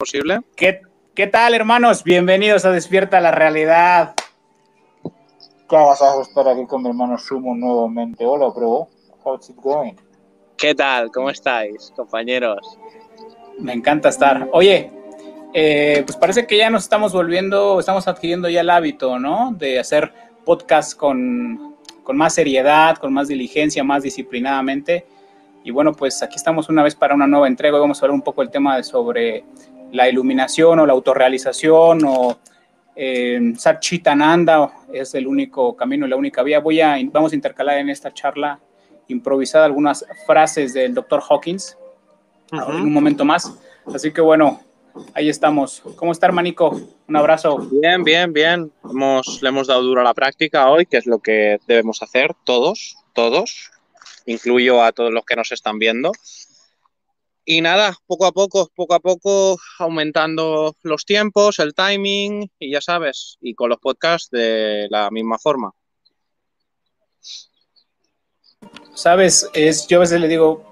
posible. ¿Qué, ¿Qué tal, hermanos? Bienvenidos a Despierta la Realidad. ¿Qué vas a estar aquí con mi hermano Sumo nuevamente? Hola, bro. How's it going? ¿Qué tal? ¿Cómo estáis, compañeros? Me encanta estar. Oye, eh, pues parece que ya nos estamos volviendo, estamos adquiriendo ya el hábito, ¿no? De hacer podcast con, con más seriedad, con más diligencia, más disciplinadamente. Y bueno, pues aquí estamos una vez para una nueva entrega. Hoy vamos a hablar un poco el tema de sobre la iluminación o la autorrealización o eh, Satchitananda es el único camino, la única vía. Voy a, vamos a intercalar en esta charla improvisada algunas frases del doctor Hawkins uh -huh. en un momento más. Así que bueno, ahí estamos. ¿Cómo está, hermanico? Un abrazo. Bien, bien, bien. Hemos, le hemos dado duro a la práctica hoy, que es lo que debemos hacer todos, todos. Incluyo a todos los que nos están viendo. Y nada, poco a poco, poco a poco, aumentando los tiempos, el timing, y ya sabes, y con los podcasts de la misma forma. Sabes, es, yo a veces le digo,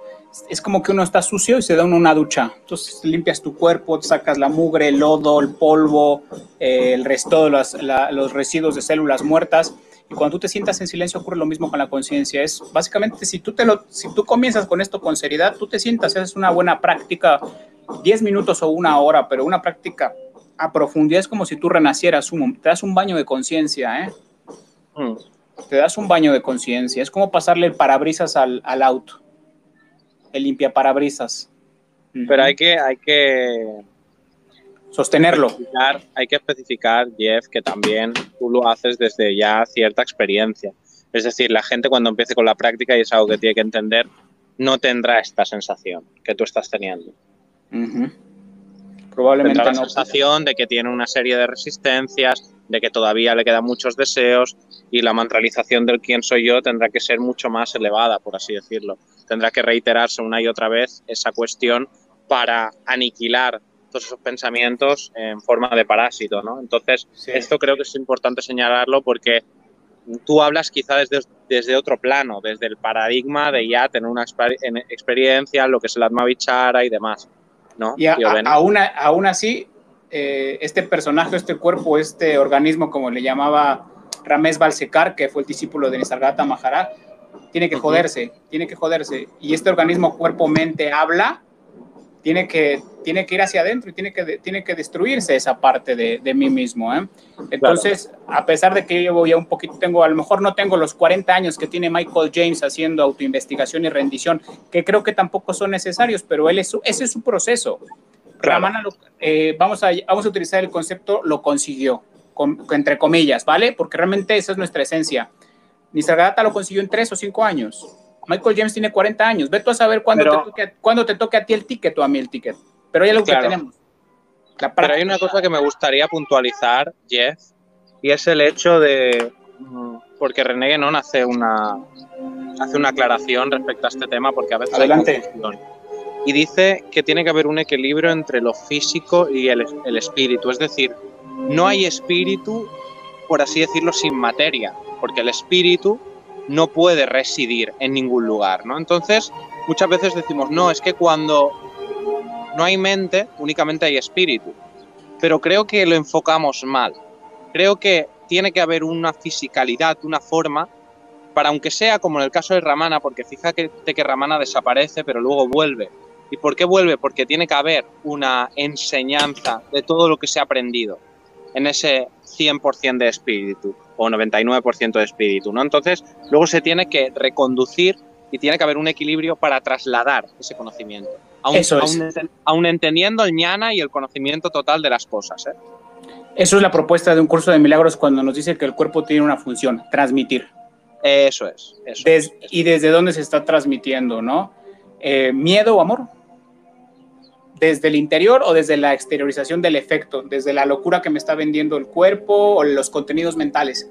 es como que uno está sucio y se da uno una ducha. Entonces limpias tu cuerpo, sacas la mugre, el lodo, el polvo, eh, el resto de la, los residuos de células muertas. Y cuando tú te sientas en silencio ocurre lo mismo con la conciencia. Es básicamente si tú, te lo, si tú comienzas con esto con seriedad, tú te sientas, es una buena práctica, 10 minutos o una hora, pero una práctica a profundidad es como si tú renacieras, un, te das un baño de conciencia, ¿eh? Mm. Te das un baño de conciencia. Es como pasarle el parabrisas al, al auto, el limpia parabrisas. Pero hay que, hay que sostenerlo. Hay que especificar, Jeff, que también tú lo haces desde ya cierta experiencia. Es decir, la gente cuando empiece con la práctica, y es algo que tiene que entender, no tendrá esta sensación que tú estás teniendo. Uh -huh. Probablemente tendrá no. la sensación de que tiene una serie de resistencias, de que todavía le quedan muchos deseos y la mantralización del quién soy yo tendrá que ser mucho más elevada, por así decirlo. Tendrá que reiterarse una y otra vez esa cuestión para aniquilar todos esos pensamientos en forma de parásito, ¿no? Entonces, sí. esto creo que es importante señalarlo porque tú hablas quizá desde, desde otro plano, desde el paradigma de ya tener una experiencia, lo que es el Atmavichara y demás, ¿no? Y a, aún, aún así, eh, este personaje, este cuerpo, este organismo, como le llamaba Ramesh Balsekar, que fue el discípulo de Nisargata Maharaj, tiene que uh -huh. joderse, tiene que joderse. Y este organismo cuerpo-mente habla tiene que, tiene que ir hacia adentro y tiene que, tiene que destruirse esa parte de, de mí mismo. ¿eh? Entonces, claro. a pesar de que yo llevo ya un poquito, tengo, a lo mejor no tengo los 40 años que tiene Michael James haciendo autoinvestigación y rendición, que creo que tampoco son necesarios, pero él es su, ese es su proceso. Claro. Ramana, lo, eh, vamos, a, vamos a utilizar el concepto lo consiguió, con, entre comillas, ¿vale? Porque realmente esa es nuestra esencia. Nisargadatta lo consiguió en tres o cinco años. Michael James tiene 40 años. Ve tú a saber cuándo, Pero, te, toque, cuándo te toque a ti el ticket o a mí el ticket. Pero hay algo claro. que tenemos. Pero hay una cosa que me gustaría puntualizar, Jeff, y es el hecho de. Porque René Guénon hace una, hace una aclaración respecto a este tema, porque a veces. Adelante. Hay y dice que tiene que haber un equilibrio entre lo físico y el, el espíritu. Es decir, no hay espíritu, por así decirlo, sin materia, porque el espíritu no puede residir en ningún lugar, ¿no? Entonces, muchas veces decimos, no, es que cuando no hay mente, únicamente hay espíritu. Pero creo que lo enfocamos mal. Creo que tiene que haber una fisicalidad, una forma, para aunque sea como en el caso de Ramana, porque fíjate que Ramana desaparece, pero luego vuelve. ¿Y por qué vuelve? Porque tiene que haber una enseñanza de todo lo que se ha aprendido en ese 100% de espíritu o 99% de espíritu, ¿no? Entonces, luego se tiene que reconducir y tiene que haber un equilibrio para trasladar ese conocimiento. Aún, Eso es. entendiendo el ñana y el conocimiento total de las cosas, ¿eh? Eso es la propuesta de un curso de milagros cuando nos dice que el cuerpo tiene una función, transmitir. Eso es. Eso Des, es, eso y desde dónde se está transmitiendo, ¿no? Eh, ¿Miedo o amor? Desde el interior o desde la exteriorización del efecto, desde la locura que me está vendiendo el cuerpo o los contenidos mentales.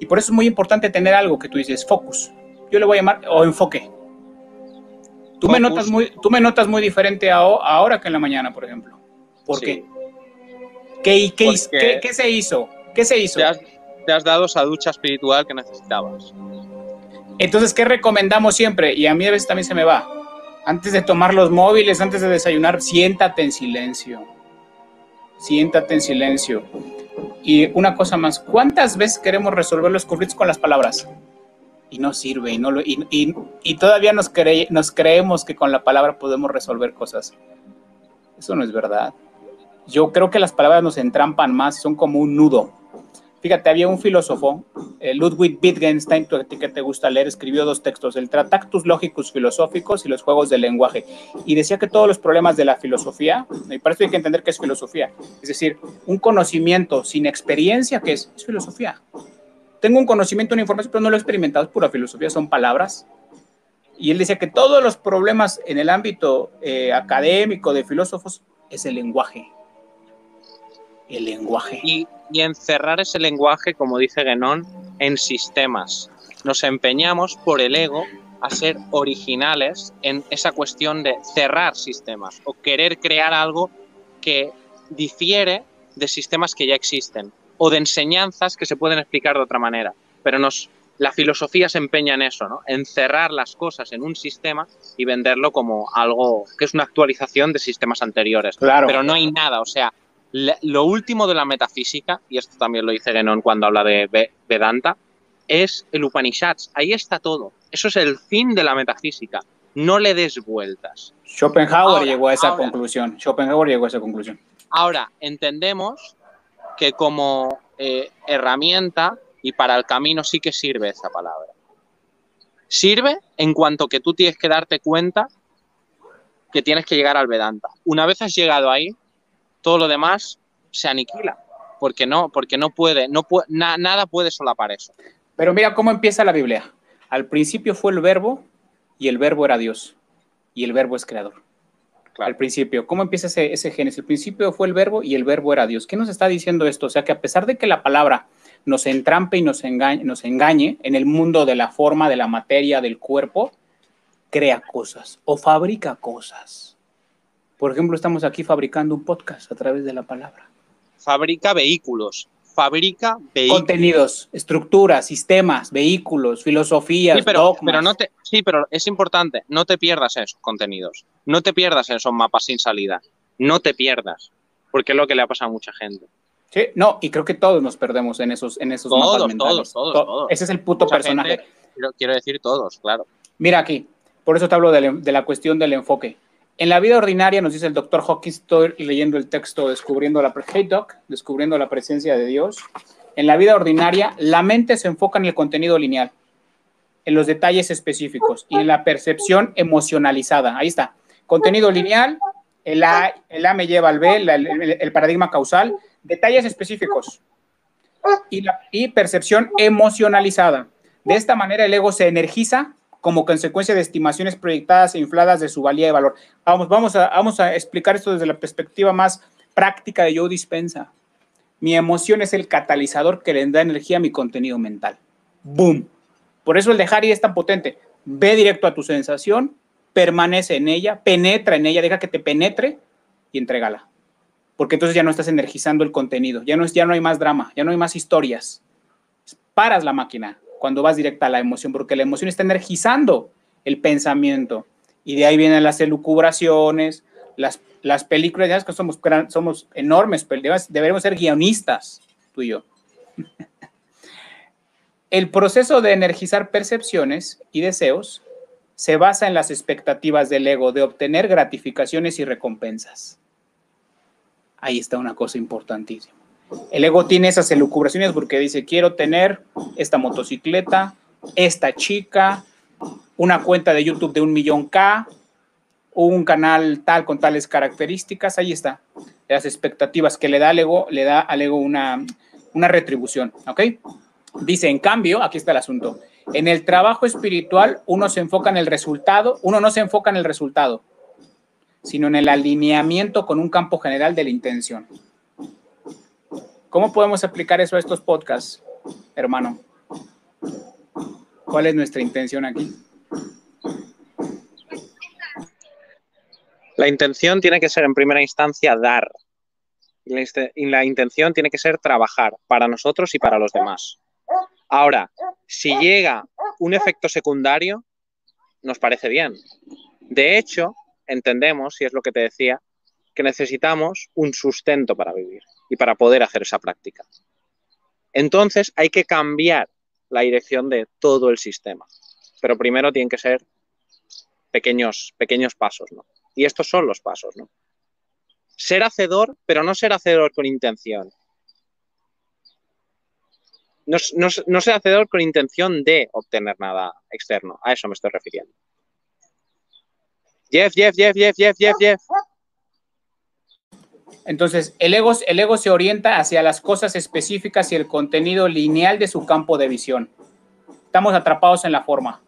Y por eso es muy importante tener algo que tú dices, focus. Yo le voy a llamar, o enfoque. Tú, me notas, muy, tú me notas muy diferente a, ahora que en la mañana, por ejemplo. ¿Por Sí. qué? ¿Qué, qué, qué, qué se hizo? ¿Qué se hizo? Te has, te has dado esa ducha espiritual que necesitabas. Entonces, ¿qué recomendamos siempre? Y a mí a veces también se me va. Antes de tomar los móviles, antes de desayunar, siéntate en silencio. siéntate en silencio. Y una cosa más, ¿cuántas veces queremos resolver los conflictos con las palabras? Y no sirve, y, no lo, y, todavía nos, nos creemos que con la palabra podemos resolver cosas. Eso no es verdad. Yo creo que las palabras nos entrampan más, son como un nudo Fíjate, había un filósofo, eh, Ludwig Wittgenstein, que te gusta leer, escribió dos textos, el Tractatus Logicus Filosóficos y los Juegos del Lenguaje, y decía que todos los problemas de la filosofía, y para eso hay que entender qué es filosofía, es decir, un conocimiento sin experiencia, ¿qué es? Es filosofía. Tengo un conocimiento, una información, pero no lo he experimentado, es pura filosofía, son palabras. Y él decía que todos los problemas en el ámbito eh, académico de filósofos es el lenguaje. El lenguaje. Y y encerrar ese lenguaje, como dice Guénon, en sistemas. Nos empeñamos por el ego a ser originales en esa cuestión de cerrar sistemas o querer crear algo que difiere de sistemas que ya existen o de enseñanzas que se pueden explicar de otra manera. Pero nos, la filosofía se empeña en eso, ¿no? en cerrar las cosas en un sistema y venderlo como algo que es una actualización de sistemas anteriores. Claro. Pero no hay nada, o sea, lo último de la metafísica, y esto también lo dice Genon cuando habla de Vedanta, es el Upanishads. Ahí está todo. Eso es el fin de la metafísica. No le des vueltas. Schopenhauer llegó a esa conclusión. Schopenhauer llegó a esa conclusión. Ahora, entendemos que como eh, herramienta y para el camino sí que sirve esa palabra. Sirve en cuanto que tú tienes que darte cuenta que tienes que llegar al Vedanta. Una vez has llegado ahí, todo lo demás se aniquila, porque no, porque no puede, no nada puede solapar eso. Pero mira cómo empieza la Biblia. Al principio fue el verbo y el verbo era Dios y el verbo es creador. Al principio, ¿cómo empieza ese, ese Génesis? El principio fue el verbo y el verbo era Dios. ¿Qué nos está diciendo esto? O sea, que a pesar de que la palabra nos entrampe y nos engañe, nos engañe en el mundo de la forma, de la materia, del cuerpo, crea cosas o fabrica cosas. Por ejemplo, estamos aquí fabricando un podcast a través de la palabra. Fabrica vehículos, fabrica vehículos. Contenidos, estructuras, sistemas, vehículos, filosofías, sí, pero, Pero no te, sí, pero es importante, no te pierdas esos contenidos, no te pierdas esos mapas sin salida, no te pierdas, porque es lo que le ha pasado a mucha gente. Sí, no, y creo que todos nos perdemos en esos, en esos mapas mentales. Todos, todos, todos. Ese es el puto personaje. quiero decir todos, claro. Mira aquí, por eso te hablo de la cuestión del enfoque. En la vida ordinaria, nos dice el doctor Hawkins, estoy leyendo el texto Descubriendo la, Descubriendo la presencia de Dios. En la vida ordinaria, la mente se enfoca en el contenido lineal, en los detalles específicos y en la percepción emocionalizada. Ahí está. Contenido lineal, el A, el A me lleva al B, el, paradigma causal, detalles específicos y percepción emocionalizada. De esta manera, el ego se energiza como consecuencia de estimaciones proyectadas e infladas de su valía y valor. Vamos, vamos, a, vamos a explicar esto desde la perspectiva más práctica de yo Dispensa. Mi emoción es el catalizador que le da energía a mi contenido mental. ¡Boom! Por eso el dejar ir es tan potente. Ve directo a tu sensación, permanece en ella, penetra en ella, deja que te penetre y entrégala. Porque entonces ya no estás energizando el contenido, ya no, es, ya no hay más drama, ya no hay más historias. Paras la máquina, cuando vas directa a la emoción, porque la emoción está energizando el pensamiento. Y de ahí vienen las elucubraciones, las, las películas, ya que somos, somos enormes, deberíamos ser guionistas, tú y yo. El proceso de energizar percepciones y deseos se basa en las expectativas del ego de obtener gratificaciones y recompensas. Ahí está una cosa importantísima. El ego tiene esas elucubraciones porque dice, quiero tener esta motocicleta, esta chica, una cuenta de YouTube de un millón K, un canal tal con tales características, ahí está. Las expectativas que le da al ego, le da al ego una, una retribución, ¿ok? Dice, en cambio, aquí está el asunto, en el trabajo espiritual uno se enfoca en el resultado, uno no se enfoca en el resultado, sino en el alineamiento con un campo general de la intención. ¿Cómo podemos aplicar eso a estos podcasts, hermano? ¿Cuál es nuestra intención aquí? La intención tiene que ser en primera instancia dar. Y la intención tiene que ser trabajar para nosotros y para los demás. Ahora, si llega un efecto secundario, nos parece bien. De hecho, entendemos, y es lo que te decía, que necesitamos un sustento para vivir y para poder hacer esa práctica. Entonces hay que cambiar la dirección de todo el sistema. Pero primero tienen que ser pequeños, pequeños pasos, ¿no? Y estos son los pasos, ¿no? Ser hacedor, pero no ser hacedor con intención. No, no ser hacedor con intención de obtener nada externo. A eso me estoy refiriendo. Jeff, Jeff, Jeff, Jeff, Jeff, Jeff, Jeff. Entonces, el ego, el ego se orienta hacia las cosas específicas y el contenido lineal de su campo de visión. Estamos atrapados en la forma.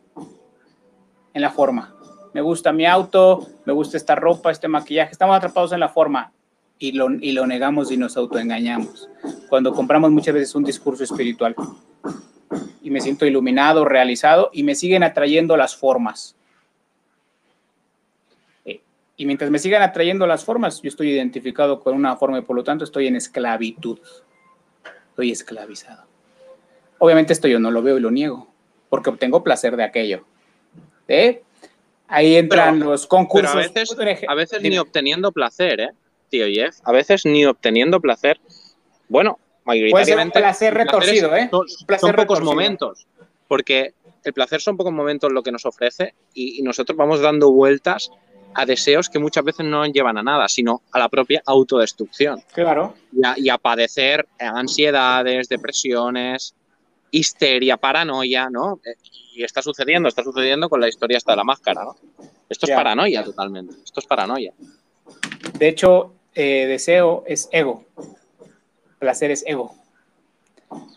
En la forma. Me gusta mi auto, me gusta esta ropa, este maquillaje. Estamos atrapados en la forma y lo, y lo negamos y nos autoengañamos. Cuando compramos muchas veces un discurso espiritual y me siento iluminado, realizado y me siguen atrayendo las formas y mientras me sigan atrayendo las formas, yo estoy identificado con una forma y por lo tanto estoy en esclavitud. Estoy esclavizado. Obviamente esto yo no lo veo y lo niego, porque obtengo placer de aquello. ¿Eh? Ahí entran los concursos. a veces, ni obteniendo placer, ¿eh? Tío Jeff, a veces ni obteniendo placer. Bueno, mayoritariamente. Puede placer retorcido, ¿eh? Son, pocos momentos, porque el placer son pocos momentos lo que nos ofrece y nosotros vamos dando vueltas a deseos que muchas veces no llevan a nada, sino a la propia autodestrucción. Claro. Y a, padecer ansiedades, depresiones, histeria, paranoia, ¿no? Y está sucediendo, está sucediendo con la historia hasta de la máscara, ¿no? Esto es paranoia totalmente, esto es paranoia. De hecho, eh, deseo es ego, placer es ego.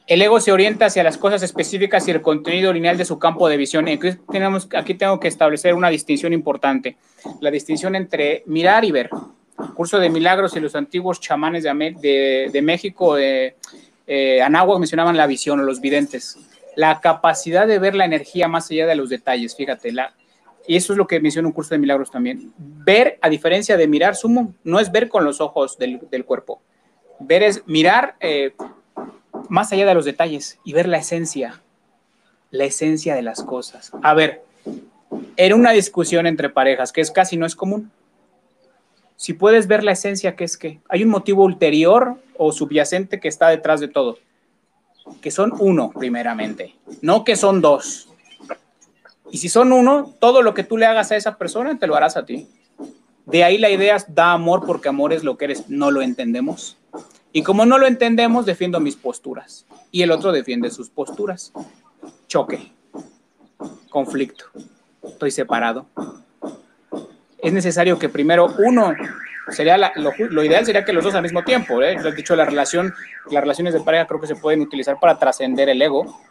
El ego se orienta hacia las cosas específicas y el contenido lineal de su campo de visión. Tenemos, aquí tengo que establecer una distinción importante, la distinción entre mirar y ver. Curso de milagros y los antiguos chamanes de, de, México, eh, eh, Anáhuac mencionaban la visión o los videntes, la capacidad de ver la energía más allá de los detalles, fíjate, y eso es lo que menciona un curso de milagros también. Ver, a diferencia de mirar, sumo, no es ver con los ojos del, del cuerpo. Ver es mirar eh, más allá de los detalles y ver la esencia, la esencia de las cosas. A ver, en una discusión entre parejas, que es casi no es común, si puedes ver la esencia, que es que hay un motivo ulterior o subyacente que está detrás de todo, que son uno, primeramente, no que son dos. Y si son uno, todo lo que tú le hagas a esa persona, te lo harás a ti. De ahí la idea es da amor porque amor es lo que eres. No lo entendemos. Y como no lo entendemos, defiendo mis posturas. Y el otro defiende sus posturas. Choque. Conflicto. Estoy separado. Es necesario que primero uno, sería lo, ideal sería que los dos al mismo tiempo. ¿eh? Lo he dicho, la relación, las relaciones de pareja creo que se pueden utilizar para trascender el ego,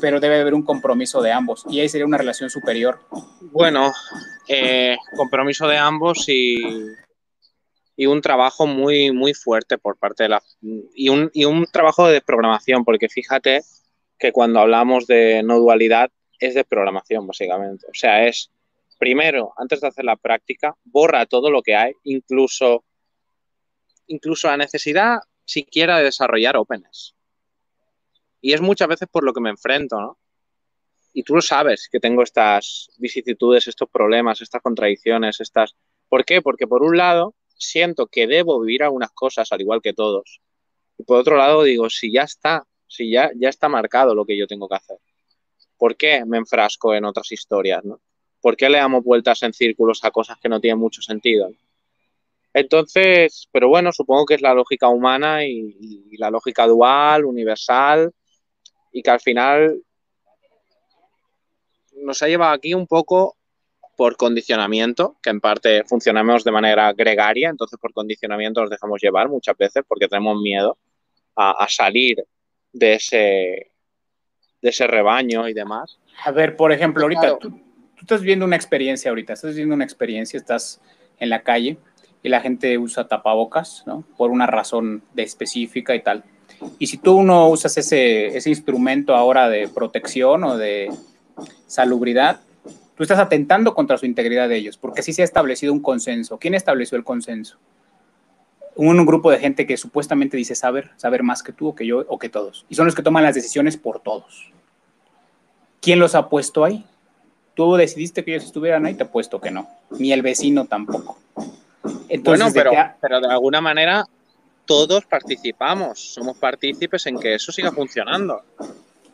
pero debe haber un compromiso de ambos. Y ahí sería una relación superior. Bueno, eh, compromiso de ambos y y un trabajo muy, muy fuerte por parte de la... Y un, y un trabajo de programación, porque fíjate que cuando hablamos de no dualidad es de programación, básicamente. O sea, es primero, antes de hacer la práctica, borra todo lo que hay, incluso, incluso la necesidad siquiera de desarrollar openness. Y es muchas veces por lo que me enfrento, ¿no? Y tú lo sabes, que tengo estas vicisitudes, estos problemas, estas contradicciones, estas... ¿Por qué? Porque por un lado, siento que debo vivir algunas cosas al igual que todos. Y por otro lado digo, si ya está, si ya, ya está marcado lo que yo tengo que hacer, ¿por qué me enfrasco en otras historias? ¿no? ¿Por qué le damos vueltas en círculos a cosas que no tienen mucho sentido? Entonces, pero bueno, supongo que es la lógica humana y, y la lógica dual, universal, y que al final nos ha llevado aquí un poco por condicionamiento, que en parte funcionamos de manera gregaria, entonces por condicionamiento nos dejamos llevar muchas veces porque tenemos miedo a, salir de ese, de ese rebaño y demás. A ver, por ejemplo, ahorita tú, estás viendo una experiencia ahorita, estás viendo una experiencia, estás en la calle y la gente usa tapabocas, ¿no? Por una razón de específica y tal. Y si tú no usas ese, ese instrumento ahora de protección o de salubridad, tú estás atentando contra su integridad de ellos, porque así se ha establecido un consenso. ¿Quién estableció el consenso? Un, grupo de gente que supuestamente dice saber, saber más que tú o que yo o que todos. Y son los que toman las decisiones por todos. ¿Quién los ha puesto ahí? Tú decidiste que ellos estuvieran ahí, te he puesto que no. Ni el vecino tampoco. bueno, pero, pero de alguna manera todos participamos, somos partícipes en que eso siga funcionando.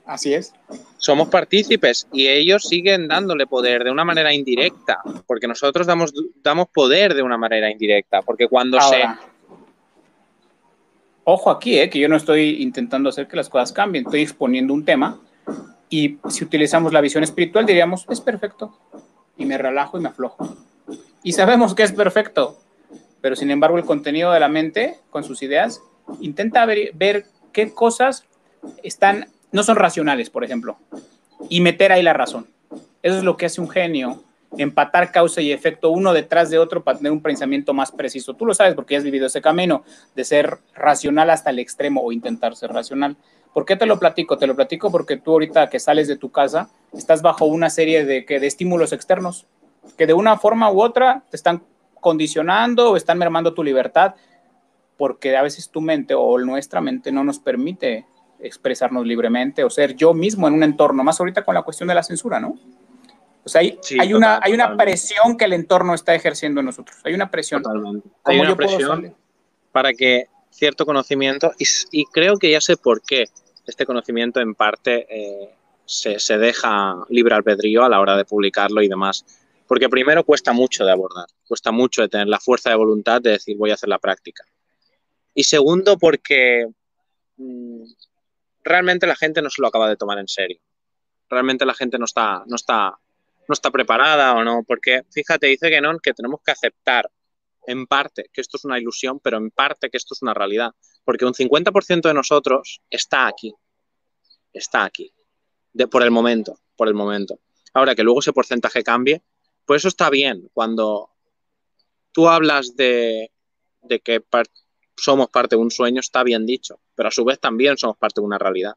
Así es. Somos partícipes y ellos siguen dándole poder de una manera indirecta, porque nosotros damos, damos poder de una manera indirecta, porque cuando se... Ojo aquí, eh, que yo no estoy intentando hacer que las cosas cambien, estoy exponiendo un tema y si utilizamos la visión espiritual diríamos, es perfecto, y me relajo y me aflojo. Y sabemos que es perfecto, pero sin embargo el contenido de la mente con sus ideas intenta ver, qué cosas están, no son racionales, por ejemplo, y meter ahí la razón. Eso es lo que hace un genio, empatar causa y efecto uno detrás de otro para tener un pensamiento más preciso. Tú lo sabes porque has vivido ese camino de ser racional hasta el extremo o intentar ser racional. ¿Por qué te lo platico? Te lo platico porque tú ahorita que sales de tu casa estás bajo una serie de, de estímulos externos que de una forma u otra te están condicionando o están mermando tu libertad, porque a veces tu mente o nuestra mente no nos permite expresarnos libremente o ser yo mismo en un entorno, más ahorita con la cuestión de la censura, ¿no? O sea, hay, hay una, hay una presión que el entorno está ejerciendo en nosotros, hay una presión. Hay una presión para que cierto conocimiento, y, creo que ya sé por qué este conocimiento en parte eh, se, se deja libre albedrío a la hora de publicarlo y demás porque primero cuesta mucho de abordar, cuesta mucho de tener la fuerza de voluntad de decir voy a hacer la práctica. Y segundo, porque mm, realmente la gente no se lo acaba de tomar en serio. Realmente la gente no está, no está, no está preparada o no, porque fíjate, dice que no, que tenemos que aceptar en parte que esto es una ilusión, pero en parte que esto es una realidad, porque un 50% de nosotros está aquí, está aquí, de, por el momento, por el momento. Ahora que luego ese porcentaje cambie, por eso está bien cuando tú hablas de, que somos parte de un sueño, está bien dicho, pero a su vez también somos parte de una realidad.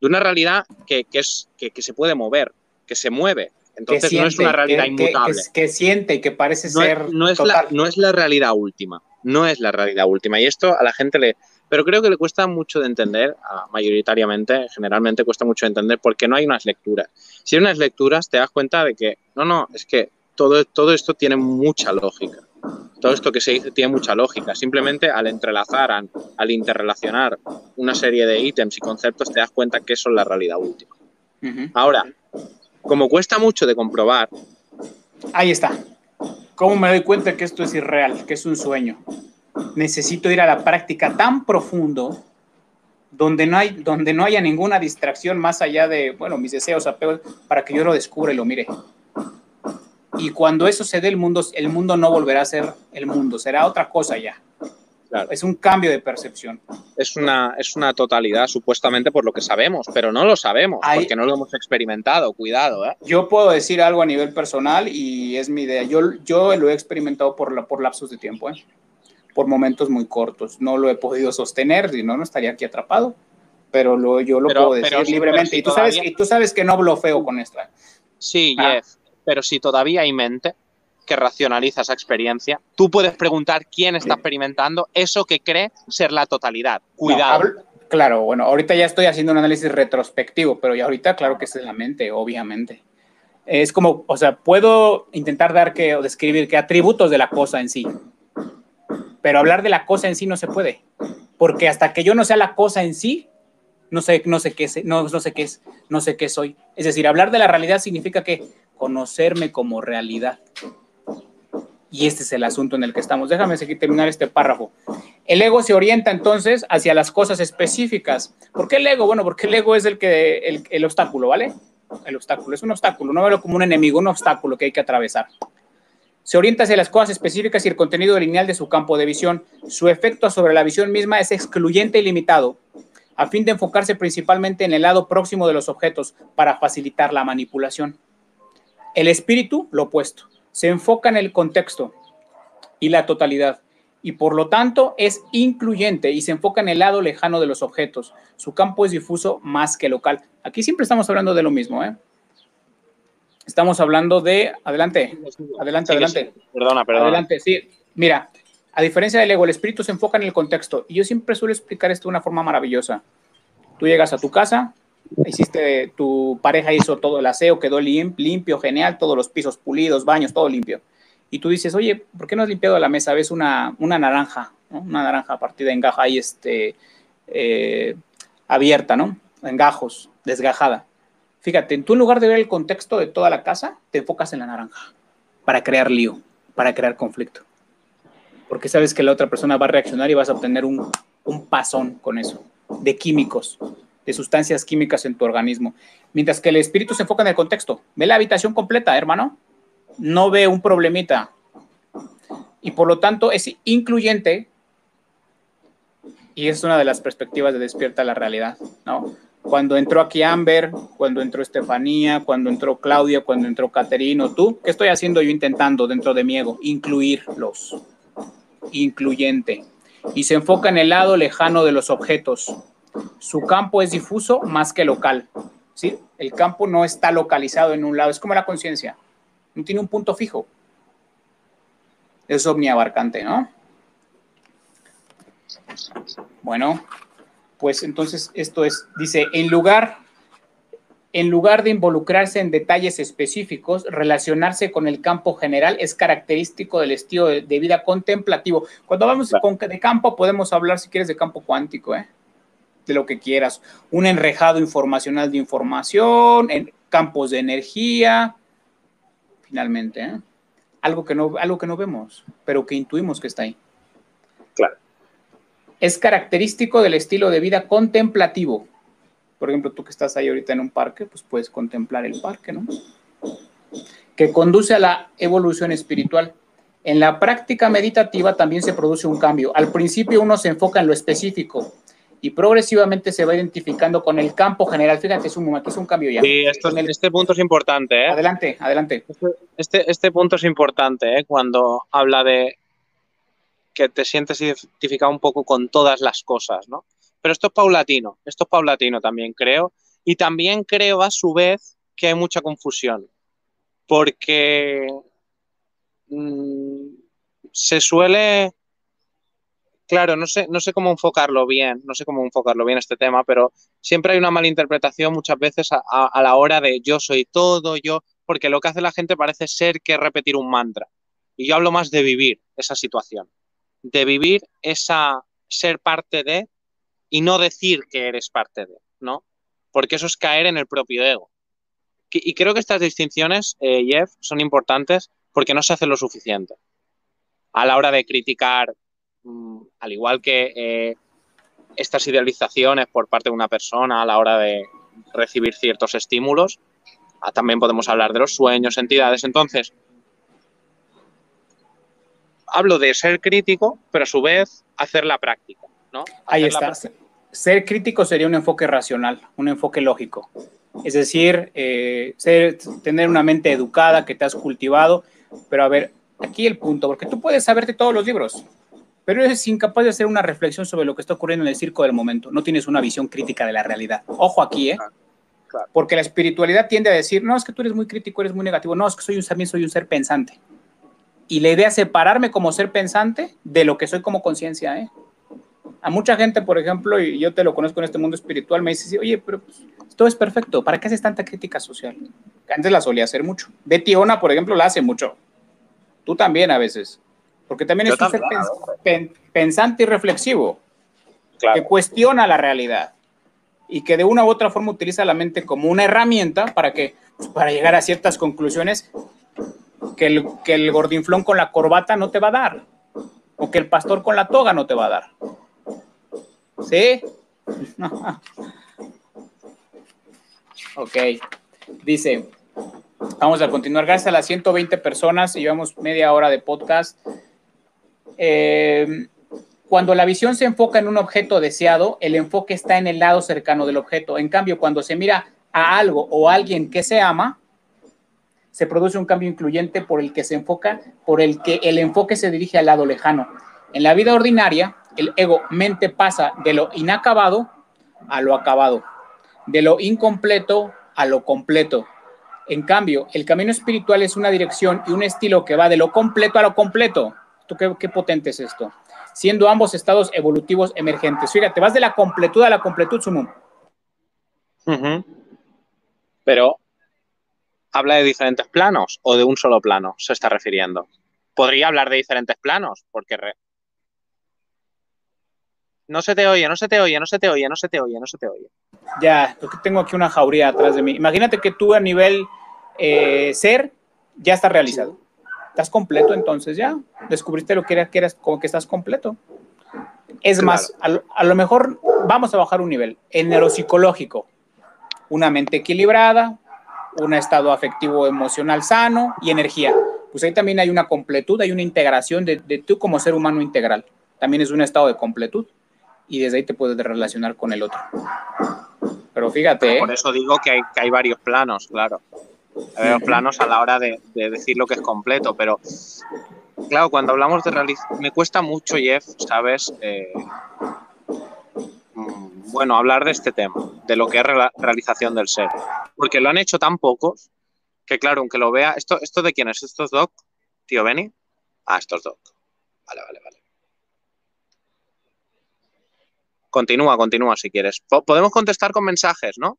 De una realidad que, es, que, se puede mover, que se mueve. Entonces no es una realidad inmutable. Que, siente y que parece ser. no, es La, no es la realidad última. No es la realidad última. Y esto a la gente le, pero creo que le cuesta mucho de entender, mayoritariamente, generalmente cuesta mucho de entender porque no hay unas lecturas. Si hay unas lecturas, te das cuenta de que, no, no, es que todo, todo esto tiene mucha lógica. Todo esto que se dice tiene mucha lógica. Simplemente al entrelazar, al, interrelacionar una serie de ítems y conceptos, te das cuenta que eso es la realidad última. Ahora, como cuesta mucho de comprobar. Ahí está. ¿Cómo me doy cuenta que esto es irreal, que es un sueño? necesito ir a la práctica tan profundo donde no, hay, donde no haya ninguna distracción más allá de, bueno, mis deseos, apegos, para que yo lo descubra y lo mire. Y cuando eso se dé, el mundo, el mundo no volverá a ser el mundo, será otra cosa ya. Es un cambio de percepción. Es una, es una totalidad, supuestamente por lo que sabemos, pero no lo sabemos, porque no lo hemos experimentado, cuidado. ¿eh? Yo puedo decir algo a nivel personal y es mi idea. Yo, yo lo he experimentado por, la, por lapsos de tiempo. ¿eh? por momentos muy cortos. No lo he podido sostener, si no, no estaría aquí atrapado. Pero lo, yo lo puedo decir libremente. y, tú sabes, y tú sabes que no blofeo con esto. Sí, ah. Jeff, pero si todavía hay mente que racionaliza esa experiencia, tú puedes preguntar quién está experimentando eso que cree ser la totalidad. Cuidado. claro, bueno, ahorita ya estoy haciendo un análisis retrospectivo, pero ya ahorita claro que es la mente, obviamente. Es como, o sea, puedo intentar dar que, o describir qué atributos de la cosa en sí, pero hablar de la cosa en sí no se puede, porque hasta que yo no sea la cosa en sí, no sé, no sé qué es, no, no sé qué es, no sé qué soy. Es decir, hablar de la realidad significa que conocerme como realidad. Y este es el asunto en el que estamos. Déjame seguir terminar este párrafo. El ego se orienta entonces hacia las cosas específicas. ¿Por qué el ego? Bueno, porque el ego es el que el, el obstáculo, ¿vale? El obstáculo es un obstáculo, no veo como un enemigo, un obstáculo que hay que atravesar se orienta hacia las cosas específicas y el contenido lineal de su campo de visión. Su efecto sobre la visión misma es excluyente y limitado, a fin de enfocarse principalmente en el lado próximo de los objetos para facilitar la manipulación. El espíritu, lo opuesto, se enfoca en el contexto y la totalidad, y por lo tanto es incluyente y se enfoca en el lado lejano de los objetos. Su campo es difuso más que local. Aquí siempre estamos hablando de lo mismo, ¿eh? Estamos hablando de. Adelante, adelante, adelante. Perdona, perdona. Adelante, sí. Mira, a diferencia del ego, el espíritu se enfoca en el contexto. Y yo siempre suelo explicar esto de una forma maravillosa. Tú llegas a tu casa, hiciste, tu pareja hizo todo el aseo, quedó limpio, genial, todos los pisos pulidos, baños, todo limpio. y tú dices, oye, ¿por qué no has limpiado la mesa? Ves una, una naranja, una naranja partida en gaja ahí este, eh, abierta, ¿no? En gajos, desgajada. Fíjate, tú en lugar de ver el contexto de toda la casa, te enfocas en la naranja para crear lío, para crear conflicto. Porque sabes que la otra persona va a reaccionar y vas a obtener un, un pasón con eso, de químicos, de sustancias químicas en tu organismo. Mientras que el espíritu se enfoca en el contexto. Ve la habitación completa, hermano. No ve un problemita. Y por lo tanto es incluyente. Y es una de las perspectivas de despierta la realidad, ¿no? Cuando entró aquí Amber, cuando entró Estefanía, cuando entró Claudia, cuando entró Caterino, tú, ¿qué estoy haciendo yo intentando dentro de mi ego? Incluirlos. Incluyente. Y se enfoca en el lado lejano de los objetos. Su campo es difuso más que local. ¿sí? El campo no está localizado en un lado, es como la conciencia, no tiene un punto fijo. Es omniabarcante, ¿no? Bueno, pues entonces esto es, dice, en lugar, en lugar de involucrarse en detalles específicos, relacionarse con el campo general es característico del estilo de, vida contemplativo. Cuando hablamos de campo, podemos hablar, si quieres, de campo cuántico, ¿eh? De lo que quieras, un enrejado informacional de información, en campos de energía, finalmente, ¿eh? algo, que no, algo que no vemos, pero que intuimos que está ahí. Claro. Es característico del estilo de vida contemplativo. Por ejemplo, tú que estás ahí ahorita en un parque, pues puedes contemplar el parque, ¿no? Que conduce a la evolución espiritual. En la práctica meditativa también se produce un cambio. Al principio uno se enfoca en lo específico, y progresivamente se va identificando con el campo general. Fíjate, es un, aquí es un cambio ya. Sí, esto, este punto es importante. ¿eh? Adelante, adelante. Este, este, este punto es importante ¿eh? cuando habla de que te sientes identificado un poco con todas las cosas, ¿no? Pero esto es paulatino, esto es paulatino también creo. Y también creo a su vez que hay mucha confusión, porque mm, se suele Claro, no sé, no sé cómo enfocarlo bien, no sé cómo enfocarlo bien este tema, pero siempre hay una mala interpretación muchas veces a, la hora de yo soy todo, yo, porque lo que hace la gente parece ser que repetir un mantra. Y yo hablo más de vivir esa situación, de vivir esa ser parte de y no decir que eres parte de, ¿no? Porque eso es caer en el propio ego. Y creo que estas distinciones, eh, Jeff, son importantes porque no se hace lo suficiente. A la hora de criticar al igual que eh, estas idealizaciones por parte de una persona a la hora de recibir ciertos estímulos, ah, también podemos hablar de los sueños, entidades. Entonces, hablo de ser crítico, pero a su vez hacer la práctica. ¿no? Ahí está. Ser crítico sería un enfoque racional, un enfoque lógico. Es decir, eh, tener una mente educada que te has cultivado, pero a ver, aquí el punto, porque tú puedes saberte todos los libros, pero eres incapaz de hacer una reflexión sobre lo que está ocurriendo en el circo del momento. No tienes una visión crítica de la realidad. Ojo aquí, ¿eh? Porque la espiritualidad tiende a decir, no, es que tú eres muy crítico, eres muy negativo. No, es que soy un, también soy un ser pensante. Y la idea es separarme como ser pensante de lo que soy como conciencia, ¿eh? A mucha gente, por ejemplo, y yo te lo conozco en este mundo espiritual, me dice, oye, pero pues, todo es perfecto, ¿para qué haces tanta crítica social? Antes la solía hacer mucho. Betty Ona, por ejemplo, la hace mucho. Tú también a veces. Porque también es un ser pensante y reflexivo, que cuestiona la realidad y que de una u otra forma utiliza la mente como una herramienta para que pues, para llegar a ciertas conclusiones que el, que el gordinflón con la corbata no te va a dar o que el pastor con la toga no te va a dar. ¿Sí? ok. Dice, vamos a continuar. Gracias a las 120 personas, llevamos media hora de podcast. Eh, cuando la visión se enfoca en un objeto deseado, el enfoque está en el lado cercano del objeto. En cambio, cuando se mira a algo o a alguien que se ama, se produce un cambio incluyente por el que se enfoca, por el que el enfoque se dirige al lado lejano. En la vida ordinaria, el ego mente pasa de lo inacabado a lo acabado, de lo incompleto a lo completo. En cambio, el camino espiritual es una dirección y un estilo que va de lo completo a lo completo qué, potente es esto? Siendo ambos estados evolutivos emergentes. Fíjate, vas de la completud a la completud, Sumum. Pero, ¿habla de diferentes planos o de un solo plano? Se está refiriendo. podría hablar de diferentes planos, porque no se te oye, no se te oye, no se te oye, no se te oye, no se te oye. Ya, porque tengo aquí una jauría atrás de mí. Imagínate que tú a nivel eh, ser ya estás realizado. Estás completo, entonces ya descubriste lo que eras, que eras como que estás completo. Es más, a lo, mejor vamos a bajar un nivel. En neuropsicológico, una mente equilibrada, un estado afectivo emocional sano y energía. Pues ahí también hay una completud, hay una integración de, de tú como ser humano integral. También es un estado de completud y desde ahí te puedes relacionar con el otro. Pero fíjate. Por ¿eh? eso digo que hay, que hay varios planos, claro. Varios planos a la hora de, decir lo que es completo, pero claro, cuando hablamos de realización, me cuesta mucho, Jeff, ¿sabes? Eh, mm, bueno, hablar de este tema, de lo que es realización del ser. Porque lo han hecho tan pocos que, claro, aunque lo vea. ¿Esto, esto de quién es? ¿Esto es Doc? ¿Tío Benny? Ah, esto es Doc. Vale, vale, vale. Continúa, continúa si quieres. podemos contestar con mensajes, ¿no?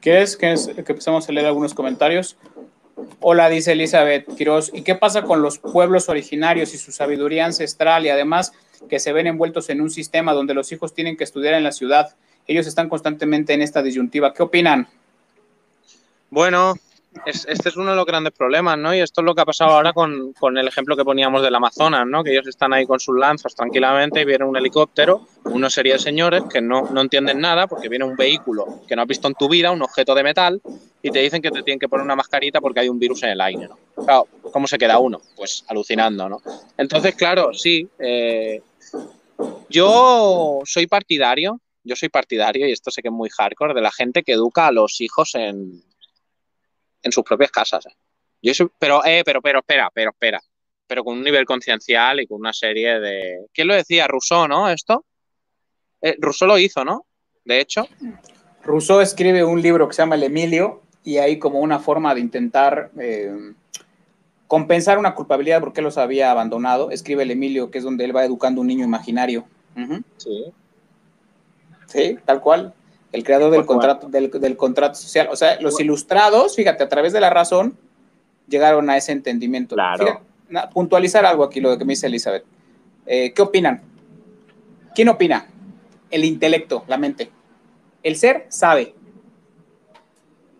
¿Qué es? ¿Qué es? Que empezamos a leer algunos comentarios. Hola, dice Elizabeth Quiroz. ¿Y qué pasa con los pueblos originarios y su sabiduría ancestral y además que se ven envueltos en un sistema donde los hijos tienen que estudiar en la ciudad? Ellos están constantemente en esta disyuntiva. ¿Qué opinan? Bueno, este es uno de los grandes problemas, ¿no? Y esto es lo que ha pasado ahora con, el ejemplo que poníamos del Amazonas, ¿no? Que ellos están ahí con sus lanzas tranquilamente y viene un helicóptero, una serie de señores que no, no entienden nada porque viene un vehículo que no has visto en tu vida, un objeto de metal, y te dicen que te tienen que poner una mascarita porque hay un virus en el aire, ¿no? Claro, ¿cómo se queda uno? Pues alucinando, ¿no? Entonces, claro, sí, eh, yo soy partidario, yo soy partidario, y esto sé que es muy hardcore, de la gente que educa a los hijos en, en sus propias casas. ¿eh? Yo pero, eh, pero, pero, espera, pero, espera. Pero con un nivel conciencial y con una serie de. ¿Quién lo decía? Rousseau, ¿no? Esto. Eh, Rousseau lo hizo, ¿no? De hecho. Rousseau escribe un libro que se llama El Emilio y ahí como una forma de intentar eh, compensar una culpabilidad porque él los había abandonado. Escribe El Emilio, que es donde él va educando un niño imaginario. Sí. Sí, tal cual el creador del contrato, del, contrato social. O sea, los ilustrados, fíjate, a través de la razón, llegaron a ese entendimiento. Claro. puntualizar algo aquí, lo que me dice Elizabeth. Eh, ¿Qué opinan? ¿Quién opina? El intelecto, la mente. El ser sabe.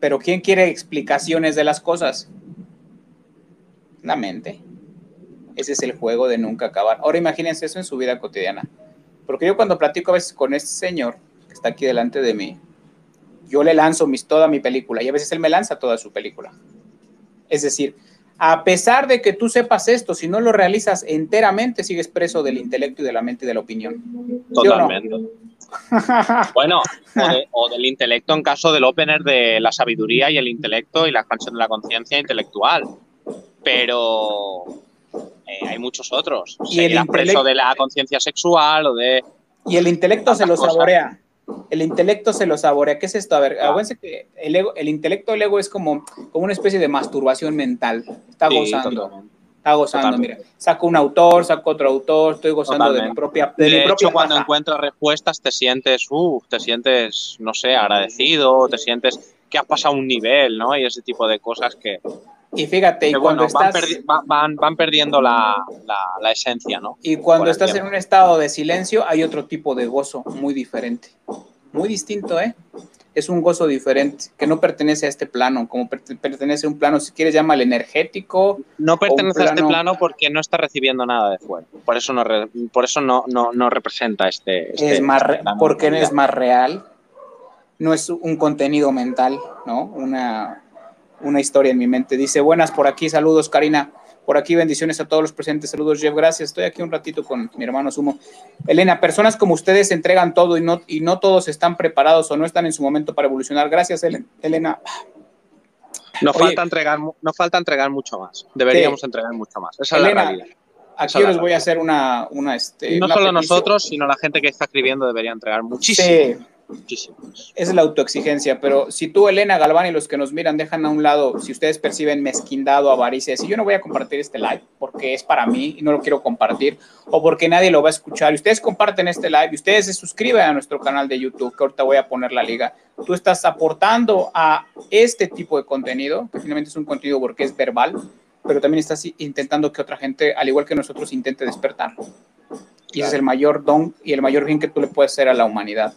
Pero ¿quién quiere explicaciones de las cosas? La mente. Ese es el juego de nunca acabar. Ahora imagínense eso en su vida cotidiana. Porque yo cuando platico a veces con este señor, que está aquí delante de mí, yo le lanzo mis, toda mi película y a veces él me lanza toda su película. Es decir, a pesar de que tú sepas esto, si no lo realizas enteramente, sigues preso del intelecto y de la mente y de la opinión. Totalmente. bueno, o, del intelecto en caso del opener de la sabiduría y el intelecto y la expansión de la conciencia intelectual. Pero eh, hay muchos otros. Y el preso de la conciencia sexual o de... Y el intelecto se lo saborea el intelecto se lo saborea. ¿Qué es esto? A ver, acuérdense que el, ego, el intelecto del ego es como, como una especie de masturbación mental. Está gozando. Está gozando, mira. Saco un autor, saco otro autor, estoy gozando de mi propia. De, de hecho, cuando encuentras respuestas, te sientes, uh, te sientes, no sé, agradecido, te sientes que has pasado un nivel, ¿no? Y ese tipo de cosas que, y fíjate, y cuando estás... Van, van, perdiendo la, la, esencia, ¿no? Y cuando estás en un estado de silencio hay otro tipo de gozo muy diferente. Muy distinto, ¿eh? Es un gozo diferente, que no pertenece a este plano, como pertenece a un plano, si quieres, llama el energético. No pertenece a este plano porque no está recibiendo nada de fuera. Por eso no, por eso no, no, no representa este... este es más porque es más real. No es un contenido mental, ¿no? Una, una historia en mi mente. Dice, buenas por aquí, saludos Karina, por aquí bendiciones a todos los presentes, saludos Jeff, gracias, estoy aquí un ratito con mi hermano Sumo. Elena, personas como ustedes entregan todo y no, y no todos están preparados o no están en su momento para evolucionar. Gracias, Elena. Nos, falta, entregar, nos falta entregar mucho más, deberíamos entregar mucho más, esa es la realidad. Aquí les voy a hacer una... una este, no solo nosotros, sino la gente que está escribiendo debería entregar muchísimo. Es la autoexigencia, pero si tú, Elena Galván y los que nos miran dejan a un lado, si ustedes perciben mezquindado, avaricia, si yo no voy a compartir este live porque es para mí y no lo quiero compartir, o porque nadie lo va a escuchar, y ustedes comparten este live y ustedes se suscriben a nuestro canal de YouTube, que ahorita voy a poner la liga, tú estás aportando a este tipo de contenido, que finalmente es un contenido porque es verbal, pero también estás intentando que otra gente, al igual que nosotros, intente despertar. Y ese es el mayor don y el mayor bien que tú le puedes hacer a la humanidad.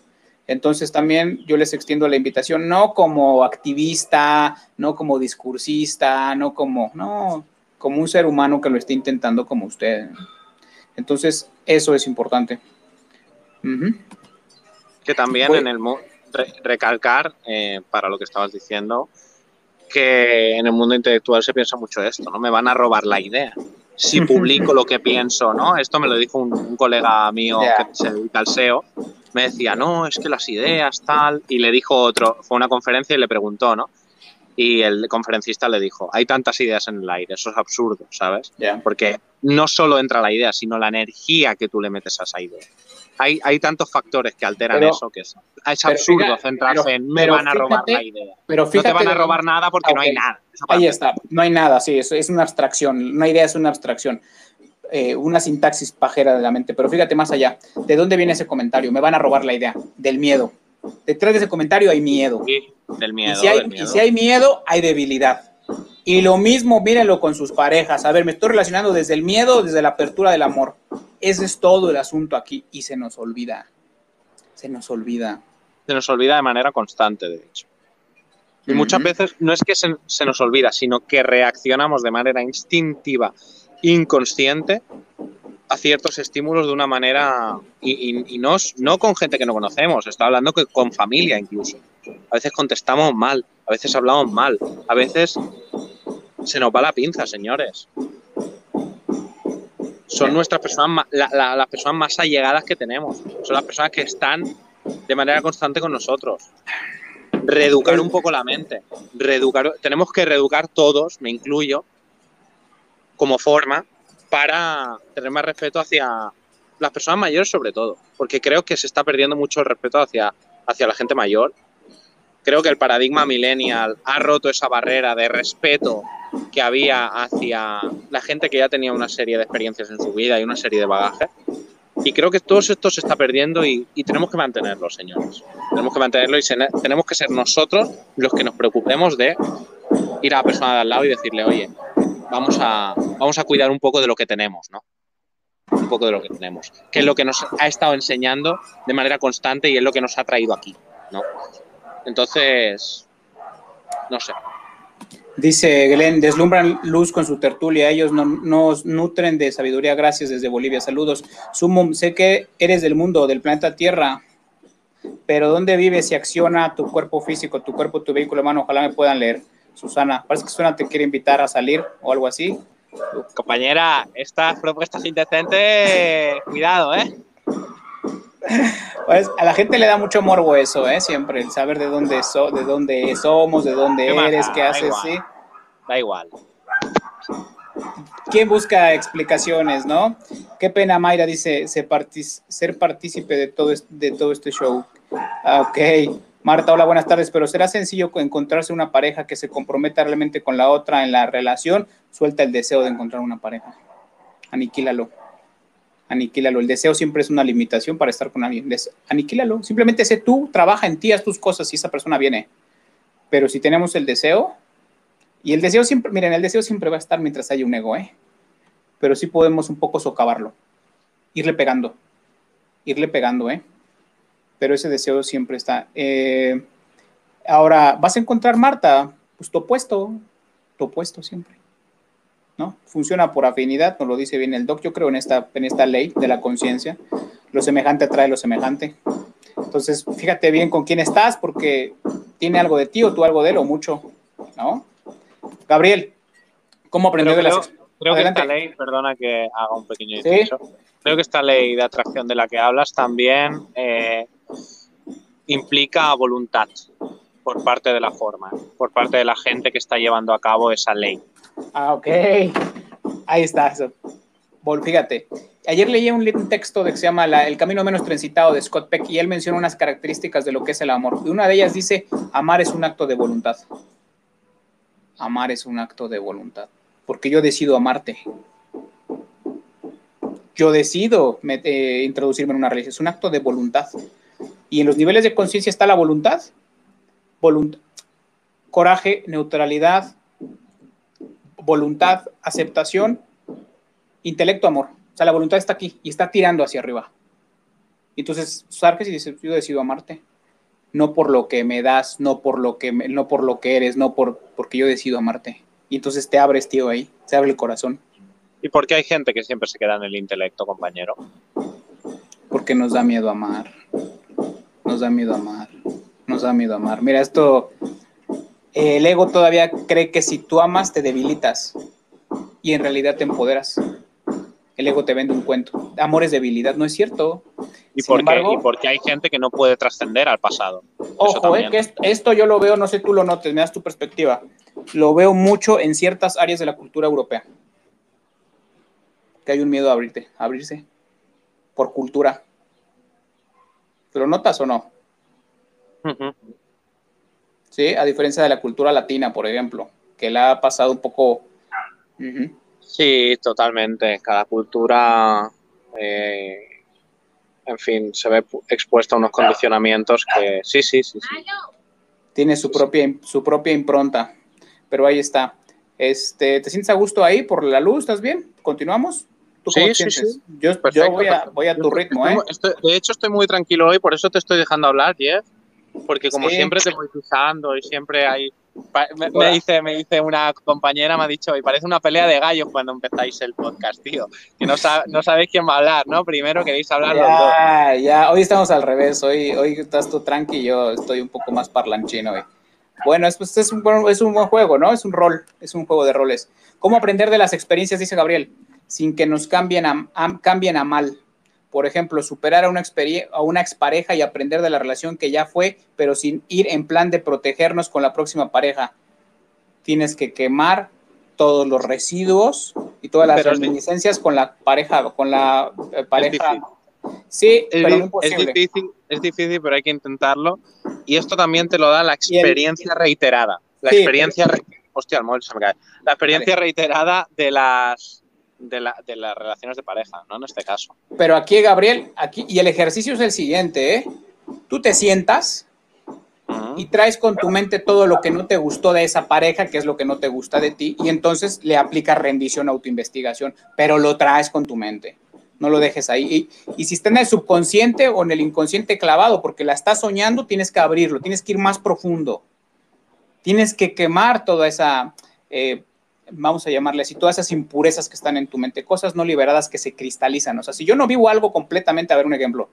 Entonces también yo les extiendo la invitación, no como activista, no como discursista, no como, no, como un ser humano que lo esté intentando como usted. Entonces, eso es importante. Que también en el recalcar, eh, para lo que estabas diciendo, que en el mundo intelectual se piensa mucho esto, ¿no? Me van a robar la idea. Si publico lo que pienso, ¿no? Esto me lo dijo un, colega mío que se dedica al SEO. Me decía, no, es que las ideas, tal. Y le dijo otro, fue una conferencia y le preguntó, ¿no? Y el conferencista le dijo, hay tantas ideas en el aire, eso es absurdo, ¿sabes? Porque no solo entra la idea, sino la energía que tú le metes a esa idea hay, hay tantos factores que alteran eso que es, absurdo centrarse en me van a robar la idea. Pero no te van a robar nada porque no hay nada. Ahí está, no hay nada, sí, es, es una abstracción. Una idea es una abstracción. Eh, una sintaxis pajera de la mente. Pero fíjate más allá. ¿De dónde viene ese comentario? Me van a robar la idea. Del miedo. Detrás de ese comentario hay miedo. Sí, del miedo. Y si hay, del miedo. Y si hay miedo, hay debilidad. Y lo mismo, mírenlo con sus parejas. A ver, me estoy relacionando desde el miedo, desde la apertura del amor. Ese es todo el asunto aquí y se nos olvida. Se nos olvida. Se nos olvida de manera constante, de hecho. Y muchas veces no es que se, se, nos olvida, sino que reaccionamos de manera instintiva, inconsciente, a ciertos estímulos de una manera, y, y, y no, no, con gente que no conocemos, está hablando que con familia incluso. A veces contestamos mal, a veces hablamos mal, a veces se nos va la pinza, señores. Son nuestras personas, la, la, las personas más allegadas que tenemos. Son las personas que están de manera constante con nosotros. Reeducar un poco la mente. Reeducar, tenemos que reeducar todos, me incluyo, como forma para tener más respeto hacia las personas mayores sobre todo, porque creo que se está perdiendo mucho el respeto hacia, hacia la gente mayor. Creo que el paradigma millennial ha roto esa barrera de respeto que había hacia la gente que ya tenía una serie de experiencias en su vida y una serie de bagajes. Y creo que todo esto se está perdiendo y, tenemos que mantenerlo, señores. Tenemos que mantenerlo y tenemos que ser nosotros los que nos preocupemos de ir a la persona de al lado y decirle, oye, vamos a, vamos a cuidar un poco de lo que tenemos, ¿no? Un poco de lo que tenemos, que es lo que nos ha estado enseñando de manera constante y es lo que nos ha traído aquí, ¿no? Entonces, no sé. Dice Glenn, deslumbran luz con su tertulia, ellos no, nos nutren de sabiduría, gracias desde Bolivia, saludos. Sumum, sé que eres del mundo, del planeta Tierra, pero ¿dónde vives y acciona tu cuerpo físico, tu cuerpo, tu vehículo humano? Ojalá me puedan leer. Susana, parece que Susana te quiere invitar a salir o algo así. Compañera, estas propuestas indecentes, cuidado, ¿eh? Pues a la gente le da mucho morbo eso, ¿eh? Siempre, el saber de dónde, so, de dónde somos, de dónde qué eres, qué haces, ¿sí? Da igual. ¿Quién busca explicaciones, no? Qué pena, Mayra dice, ser, partícipe de todo, este, de todo este show. Ah, ok. Marta, hola, buenas tardes, pero ¿será sencillo encontrarse una pareja que se comprometa realmente con la otra en la relación? Suelta el deseo de encontrar una pareja. Aniquílalo. Aniquílalo. El deseo siempre es una limitación para estar con alguien. Aniquílalo. Simplemente sé tú, trabaja en ti, haz tus cosas y esa persona viene. Pero si tenemos el deseo, y el deseo siempre, miren, el deseo siempre va a estar mientras haya un ego, ¿eh? Pero sí podemos un poco socavarlo. Irle pegando. Irle pegando, ¿eh? Pero ese deseo siempre está. Eh, ahora, vas a encontrar, Marta, pues tu opuesto, tu opuesto siempre. ¿No? Funciona por afinidad, nos lo dice bien el doc. Yo creo en esta, en esta ley de la conciencia. Lo semejante atrae lo semejante. Entonces, fíjate bien con quién estás, porque tiene algo de ti o tú algo de él o mucho, ¿no? Gabriel, ¿cómo aprendió de las Creo que esta ley, perdona que haga un pequeño inciso, ¿Sí? creo que esta ley de atracción de la que hablas también eh, implica voluntad por parte de la forma, por parte de la gente que está llevando a cabo esa ley. Ah, ok. Ahí está. Fíjate, ayer leí un texto que se llama la, El camino menos transitado de Scott Peck y él menciona unas características de lo que es el amor. Y una de ellas dice, amar es un acto de voluntad. Amar es un acto de voluntad. Porque yo decido amarte. Yo decido eh, introducirme en una relación. Es un acto de voluntad. Y en los niveles de conciencia está la voluntad, coraje, neutralidad, voluntad, aceptación, intelecto, amor. O sea, la voluntad está aquí y está tirando hacia arriba. Entonces sarques y dice, yo decido amarte. No por lo que me das, no por lo que, no por lo que eres, no por, porque yo decido amarte. Y entonces te abres, tío, ahí, se abre el corazón. ¿Y por qué hay gente que siempre se queda en el intelecto, compañero? Porque nos da miedo amar. Nos da miedo amar. Nos da miedo amar. Mira, esto, el ego todavía cree que si tú amas te debilitas y en realidad te empoderas. El ego te vende un cuento. Amor es debilidad, no es cierto. ¿Y, por qué? ¿Y porque hay gente que no puede trascender al pasado. Ojo, eh, que esto yo lo veo, no sé tú lo notes, me das tu perspectiva. Lo veo mucho en ciertas áreas de la cultura europea. Que hay un miedo a abrirte, a abrirse por cultura. ¿Lo notas o no? Sí, a diferencia de la cultura latina, por ejemplo, que la ha pasado un poco. Sí, totalmente. Cada cultura, eh, en fin, se ve expuesta a unos condicionamientos que sí, sí, sí. sí. Tiene su propia, su propia impronta, pero ahí está. Este, ¿Te sientes a gusto ahí por la luz? ¿Estás bien? ¿Continuamos? Sí, sí, sí. Yo, voy, a, tu ritmo, ¿eh? de hecho, estoy muy tranquilo hoy, por eso te estoy dejando hablar, Jeff. Porque como siempre te voy pisando y siempre hay... Me, dice, me dice una compañera, me ha dicho, y parece una pelea de gallos cuando empezáis el podcast, tío. Que no, no sabéis quién va a hablar, ¿no? Primero queréis hablar ya, los dos. Ya, hoy estamos al revés. Hoy, hoy estás tú tranqui y yo estoy un poco más parlanchino hoy. Bueno, es, pues, es, un, es un buen juego, ¿no? Es un rol, es un juego de roles. ¿Cómo aprender de las experiencias, dice Gabriel? Sin que nos cambien a, cambien a mal. Por ejemplo, superar a una, a una expareja y aprender de la relación que ya fue, pero sin ir en plan de protegernos con la próxima pareja. Tienes que quemar todos los residuos y todas las reminiscencias con la pareja, con la eh, pareja. Sí, es, pero es, difícil, es difícil, pero hay que intentarlo. Y esto también te lo da la experiencia reiterada. La experiencia, hostia, el se me cae. La experiencia reiterada de las de, las relaciones de pareja, ¿no? En este caso. Pero aquí, Gabriel, aquí, y el ejercicio es el siguiente, ¿eh? Tú te sientas y traes con tu mente todo lo que no te gustó de esa pareja, que es lo que no te gusta de ti, y entonces le aplicas rendición, autoinvestigación, pero lo traes con tu mente. No lo dejes ahí. Y, si está en el subconsciente o en el inconsciente clavado, porque la estás soñando, tienes que abrirlo, tienes que ir más profundo. Tienes que quemar toda esa eh, vamos a llamarle así, todas esas impurezas que están en tu mente, cosas no liberadas que se cristalizan. O sea, si yo no vivo algo completamente, a ver un ejemplo,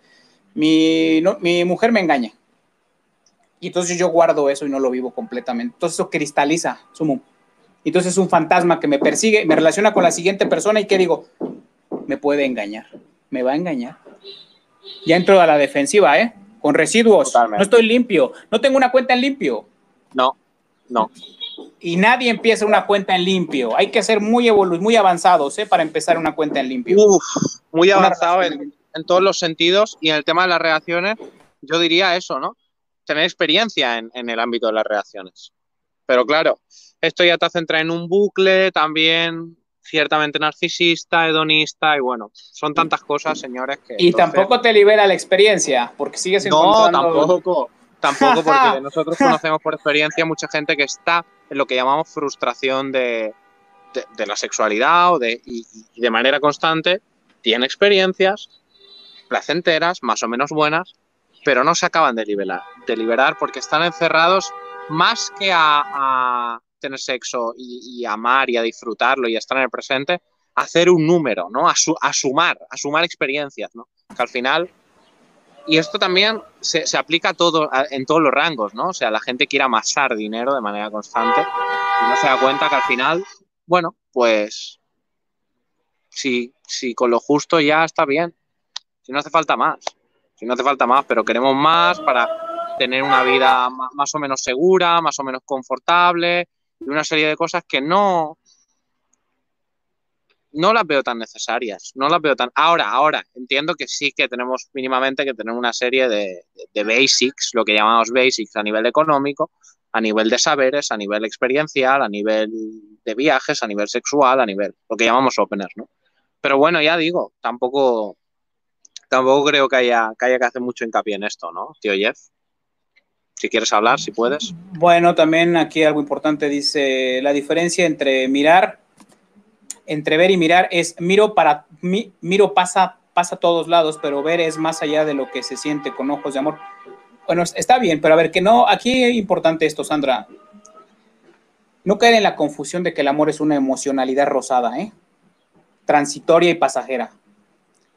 mi, mi mujer me engaña. Y entonces yo guardo eso y no lo vivo completamente. Entonces eso cristaliza, sumo. Entonces es un fantasma que me persigue, me relaciona con la siguiente persona y que digo, me puede engañar, me va a engañar. Ya entro a la defensiva, ¿eh? Con residuos. No estoy limpio, no tengo una cuenta en limpio. No, no y nadie empieza una cuenta en limpio. Hay que ser muy muy avanzados ¿eh? para empezar una cuenta en limpio. muy avanzado en, todos los sentidos y en el tema de las reacciones, yo diría eso, ¿no? Tener experiencia en, el ámbito de las reacciones. Pero claro, esto ya te hace entrar en un bucle también ciertamente narcisista, hedonista y bueno, son tantas cosas, señores, que... Y tampoco te libera la experiencia, porque sigues encontrando... No, tampoco. Tampoco porque nosotros conocemos por experiencia mucha gente que está en lo que llamamos frustración de, la sexualidad o de, y, de manera constante tiene experiencias placenteras, más o menos buenas, pero no se acaban de liberar, de liberar porque están encerrados más que a, tener sexo y, amar y a disfrutarlo y a estar en el presente, a hacer un número, ¿no? A, a sumar, a sumar experiencias, ¿no? Que al final y esto también se, aplica a todo, en todos los rangos, ¿no? O sea, la gente quiere amasar dinero de manera constante y no se da cuenta que al final, bueno, pues si, si con lo justo ya está bien, si no hace falta más, si no hace falta más, pero queremos más para tener una vida más o menos segura, más o menos confortable y una serie de cosas que no, no las veo tan necesarias, no las veo tan... Ahora, ahora, entiendo que sí que tenemos mínimamente que tener una serie de, basics, lo que llamamos basics a nivel económico, a nivel de saberes, a nivel experiencial, a nivel de viajes, a nivel sexual, a nivel, lo que llamamos openers, ¿no? Pero bueno, ya digo, tampoco, tampoco creo que haya, que haya que hacer mucho hincapié en esto, ¿no, tío Jeff? Si quieres hablar, si puedes. Bueno, también aquí algo importante dice, la diferencia entre mirar, entre ver y mirar es, miro para, miro pasa, pasa a todos lados, pero ver es más allá de lo que se siente con ojos de amor. Bueno, está bien, pero a ver, que no, aquí es importante esto, Sandra. No caer en la confusión de que el amor es una emocionalidad rosada, ¿eh? transitoria y pasajera.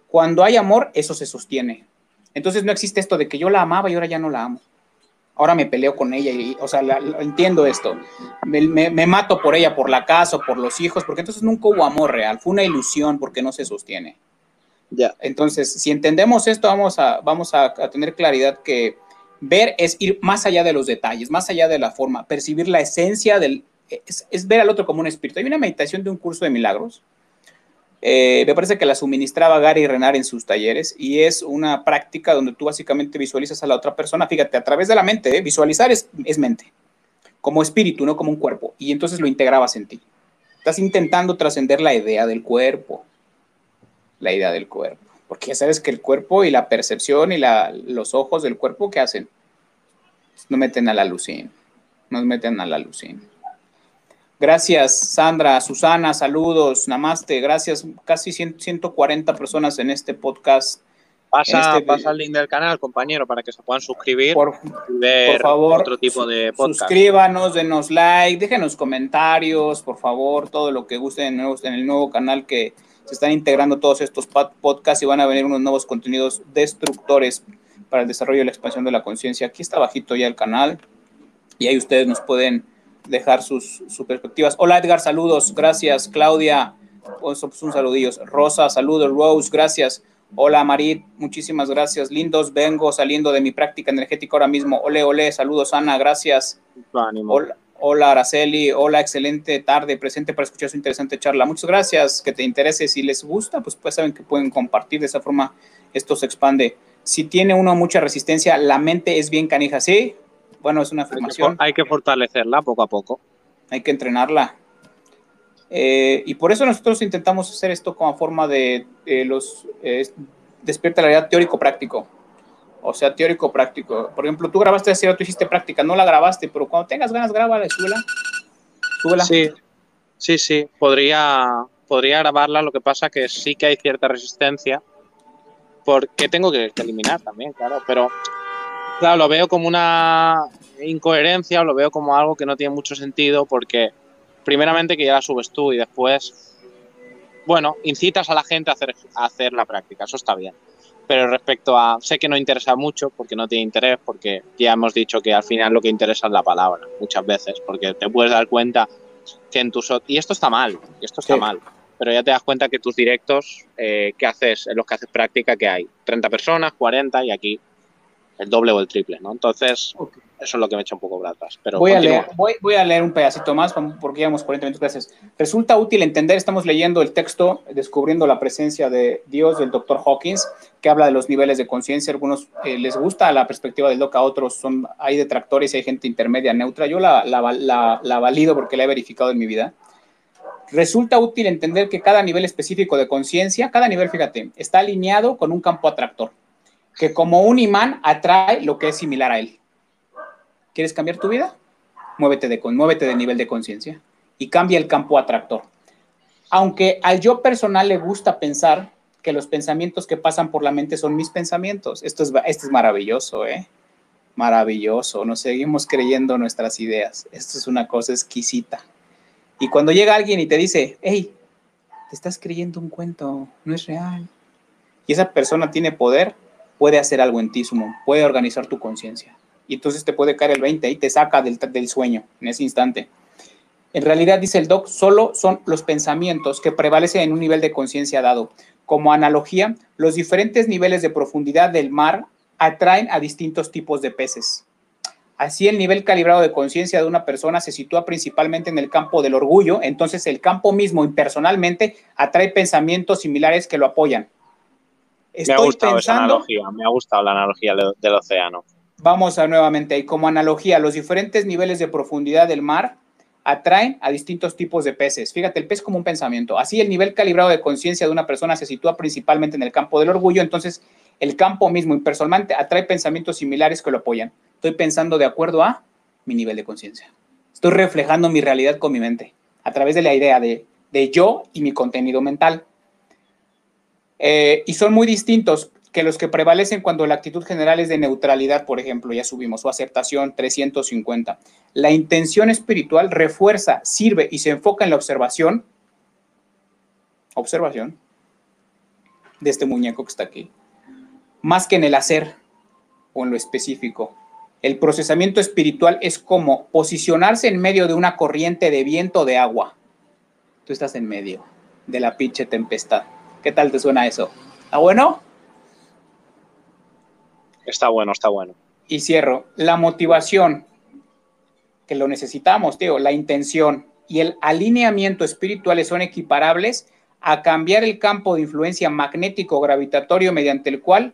Cuando hay amor, eso se sostiene. Entonces no existe esto de que yo la amaba y ahora ya no la amo. Ahora me peleo con ella y, o sea, entiendo esto. Me, mato por ella, por la casa, por los hijos, porque entonces nunca hubo amor real. Fue una ilusión porque no se sostiene. Ya. Entonces, si entendemos esto, vamos a, vamos a tener claridad que ver es ir más allá de los detalles, más allá de la forma, percibir la esencia del, es, ver al otro como un espíritu. Hay una meditación de un curso de milagros. Eh, me parece que la suministraba Gary Renard en sus talleres y es una práctica donde tú básicamente visualizas a la otra persona, fíjate, a través de la mente, ¿eh? visualizar es, es mente, como espíritu, no como un cuerpo, y entonces lo integrabas en ti. Estás intentando trascender la idea del cuerpo, la idea del cuerpo, porque ya sabes que el cuerpo y la percepción y la, los ojos del cuerpo, ¿qué hacen? Nos meten a la lucín, nos meten a la lucín. Gracias, Sandra, Susana, saludos, namaste, gracias. Casi 140 personas en este podcast. Pasa, este pasa el link del canal, compañero, para que se puedan suscribir por, por favor, otro tipo de podcast. Suscríbanos, denos like, déjenos comentarios, por favor, todo lo que gusten en, en el nuevo canal que se están integrando todos estos podcasts y van a venir unos nuevos contenidos destructores para el desarrollo y la expansión de la conciencia. Aquí está bajito ya el canal y ahí ustedes nos pueden dejar sus, perspectivas. Hola Edgar, saludos, gracias. Claudia, pues, un saludillo. Rosa, saludos. Rose, gracias. Hola Marit, muchísimas gracias. Lindos, vengo saliendo de mi práctica energética ahora mismo. Ole, ole, saludos Ana, gracias. Hola, hola Araceli, hola, excelente tarde, presente para escuchar su interesante charla. Muchas gracias, que te interese. Si les gusta, pues, pues saben que pueden compartir, de esa forma esto se expande. Si tiene uno mucha resistencia, la mente es bien canija, ¿sí? Bueno, es una afirmación. Hay que, fortalecerla poco a poco. Hay que entrenarla. Eh, y por eso nosotros intentamos hacer esto como forma de los eh, despierta la realidad teórico-práctico. O sea, teórico-práctico. Por ejemplo, tú grabaste así, tú hiciste práctica, no la grabaste, pero cuando tengas ganas, grábala y súbela. súbela. Sí, sí, sí. Podría, podría grabarla, lo que pasa que sí que hay cierta resistencia, porque tengo que eliminar también, claro, pero Claro, lo veo como una incoherencia, lo veo como algo que no tiene mucho sentido porque primeramente que ya la subes tú y después, bueno, incitas a la gente a hacer, a hacer la práctica, eso está bien. Pero respecto a, sé que no interesa mucho porque no tiene interés, porque ya hemos dicho que al final lo que interesa es la palabra, muchas veces, porque te puedes dar cuenta que en tus... Y esto está mal, y esto está mal, pero ya te das cuenta que tus directos eh, que haces, en los que haces práctica, que hay 30 personas, 40 y aquí el doble o el triple, ¿no? Entonces, eso es lo que me echa un poco para Pero voy, a leer, voy, a leer un pedacito más porque llevamos 40 minutos. Gracias. Resulta útil entender, estamos leyendo el texto Descubriendo la presencia de Dios del doctor Hawkins, que habla de los niveles de conciencia. Algunos eh, les gusta la perspectiva del doc, a otros son, hay detractores y hay gente intermedia, neutra. Yo la, la, la valido porque la he verificado en mi vida. Resulta útil entender que cada nivel específico de conciencia, cada nivel, fíjate, está alineado con un campo atractor que como un imán atrae lo que es similar a él. ¿Quieres cambiar tu vida? Muévete de, muévete de nivel de conciencia y cambia el campo atractor. Aunque al yo personal le gusta pensar que los pensamientos que pasan por la mente son mis pensamientos. Esto es, esto es maravilloso, ¿eh? Maravilloso. Nos seguimos creyendo nuestras ideas. Esto es una cosa exquisita. Y cuando llega alguien y te dice, hey, te estás creyendo un cuento, no es real. Y esa persona tiene poder, puede hacer algo en ti, Sumo, puede organizar tu conciencia. Y entonces te puede caer el 20 y te saca del, del sueño en ese instante. En realidad, dice el doc, solo son los pensamientos que prevalecen en un nivel de conciencia dado. Como analogía, los diferentes niveles de profundidad del mar atraen a distintos tipos de peces. Así el nivel calibrado de conciencia de una persona se sitúa principalmente en el campo del orgullo, entonces el campo mismo impersonalmente atrae pensamientos similares que lo apoyan me ha gustado esa analogía, me ha gustado la analogía del océano. Vamos a nuevamente, y como analogía, los diferentes niveles de profundidad del mar atraen a distintos tipos de peces. Fíjate, el pez como un pensamiento. Así el nivel calibrado de conciencia de una persona se sitúa principalmente en el campo del orgullo, entonces el campo mismo impersonalmente atrae pensamientos similares que lo apoyan. Estoy pensando de acuerdo a mi nivel de conciencia. Estoy reflejando mi realidad con mi mente a través de la idea de, yo y mi contenido mental. Eh, y son muy distintos que los que prevalecen cuando la actitud general es de neutralidad, por ejemplo, ya subimos, o aceptación 350. La intención espiritual refuerza, sirve y se enfoca en la observación, observación, de este muñeco que está aquí, más que en el hacer o en lo específico. El procesamiento espiritual es como posicionarse en medio de una corriente de viento de agua. Tú estás en medio de la pinche tempestad. ¿Qué tal te suena eso? ¿Está bueno? Está bueno, está bueno. Y cierro. La motivación, que lo necesitamos, tío, la intención y el alineamiento espirituales son equiparables a cambiar el campo de influencia magnético gravitatorio mediante el cual